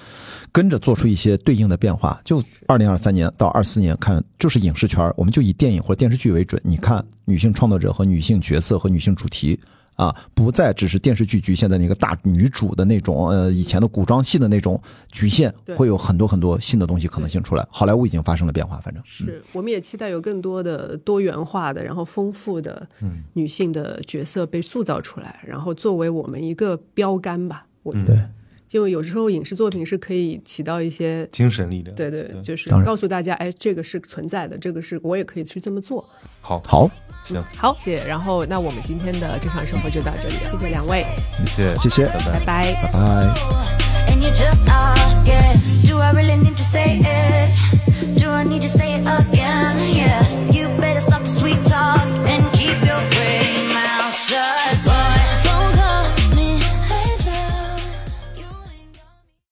[SPEAKER 2] 跟着做出一些对应的变化，就二零二三年到二四年看，就是影视圈，我们就以电影或者电视剧为准。你看，女性创作者和女性角色和女性主题啊，不再只是电视剧局限在那个大女主的那种呃以前的古装戏的那种局限，会有很多很多新的东西可能性出来。好莱坞已经发生了变化，反正
[SPEAKER 1] 是我们也期待有更多的多元化的，然后丰富的女性的角色被塑造出来，然后作为我们一个标杆吧。我
[SPEAKER 2] 对。
[SPEAKER 1] 因为有时候影视作品是可以起到一些
[SPEAKER 3] 精神力量，
[SPEAKER 1] 对对，就是告诉大家，哎，这个是存在的，这个是我也可以去这么做。
[SPEAKER 3] 好，
[SPEAKER 2] 好，
[SPEAKER 3] 行，
[SPEAKER 1] 好，谢谢。然后，那我们今天的正常生活就到这里，谢谢两位，
[SPEAKER 3] 谢谢，
[SPEAKER 2] 谢谢，
[SPEAKER 1] 拜
[SPEAKER 2] 拜，
[SPEAKER 1] 拜
[SPEAKER 2] 拜。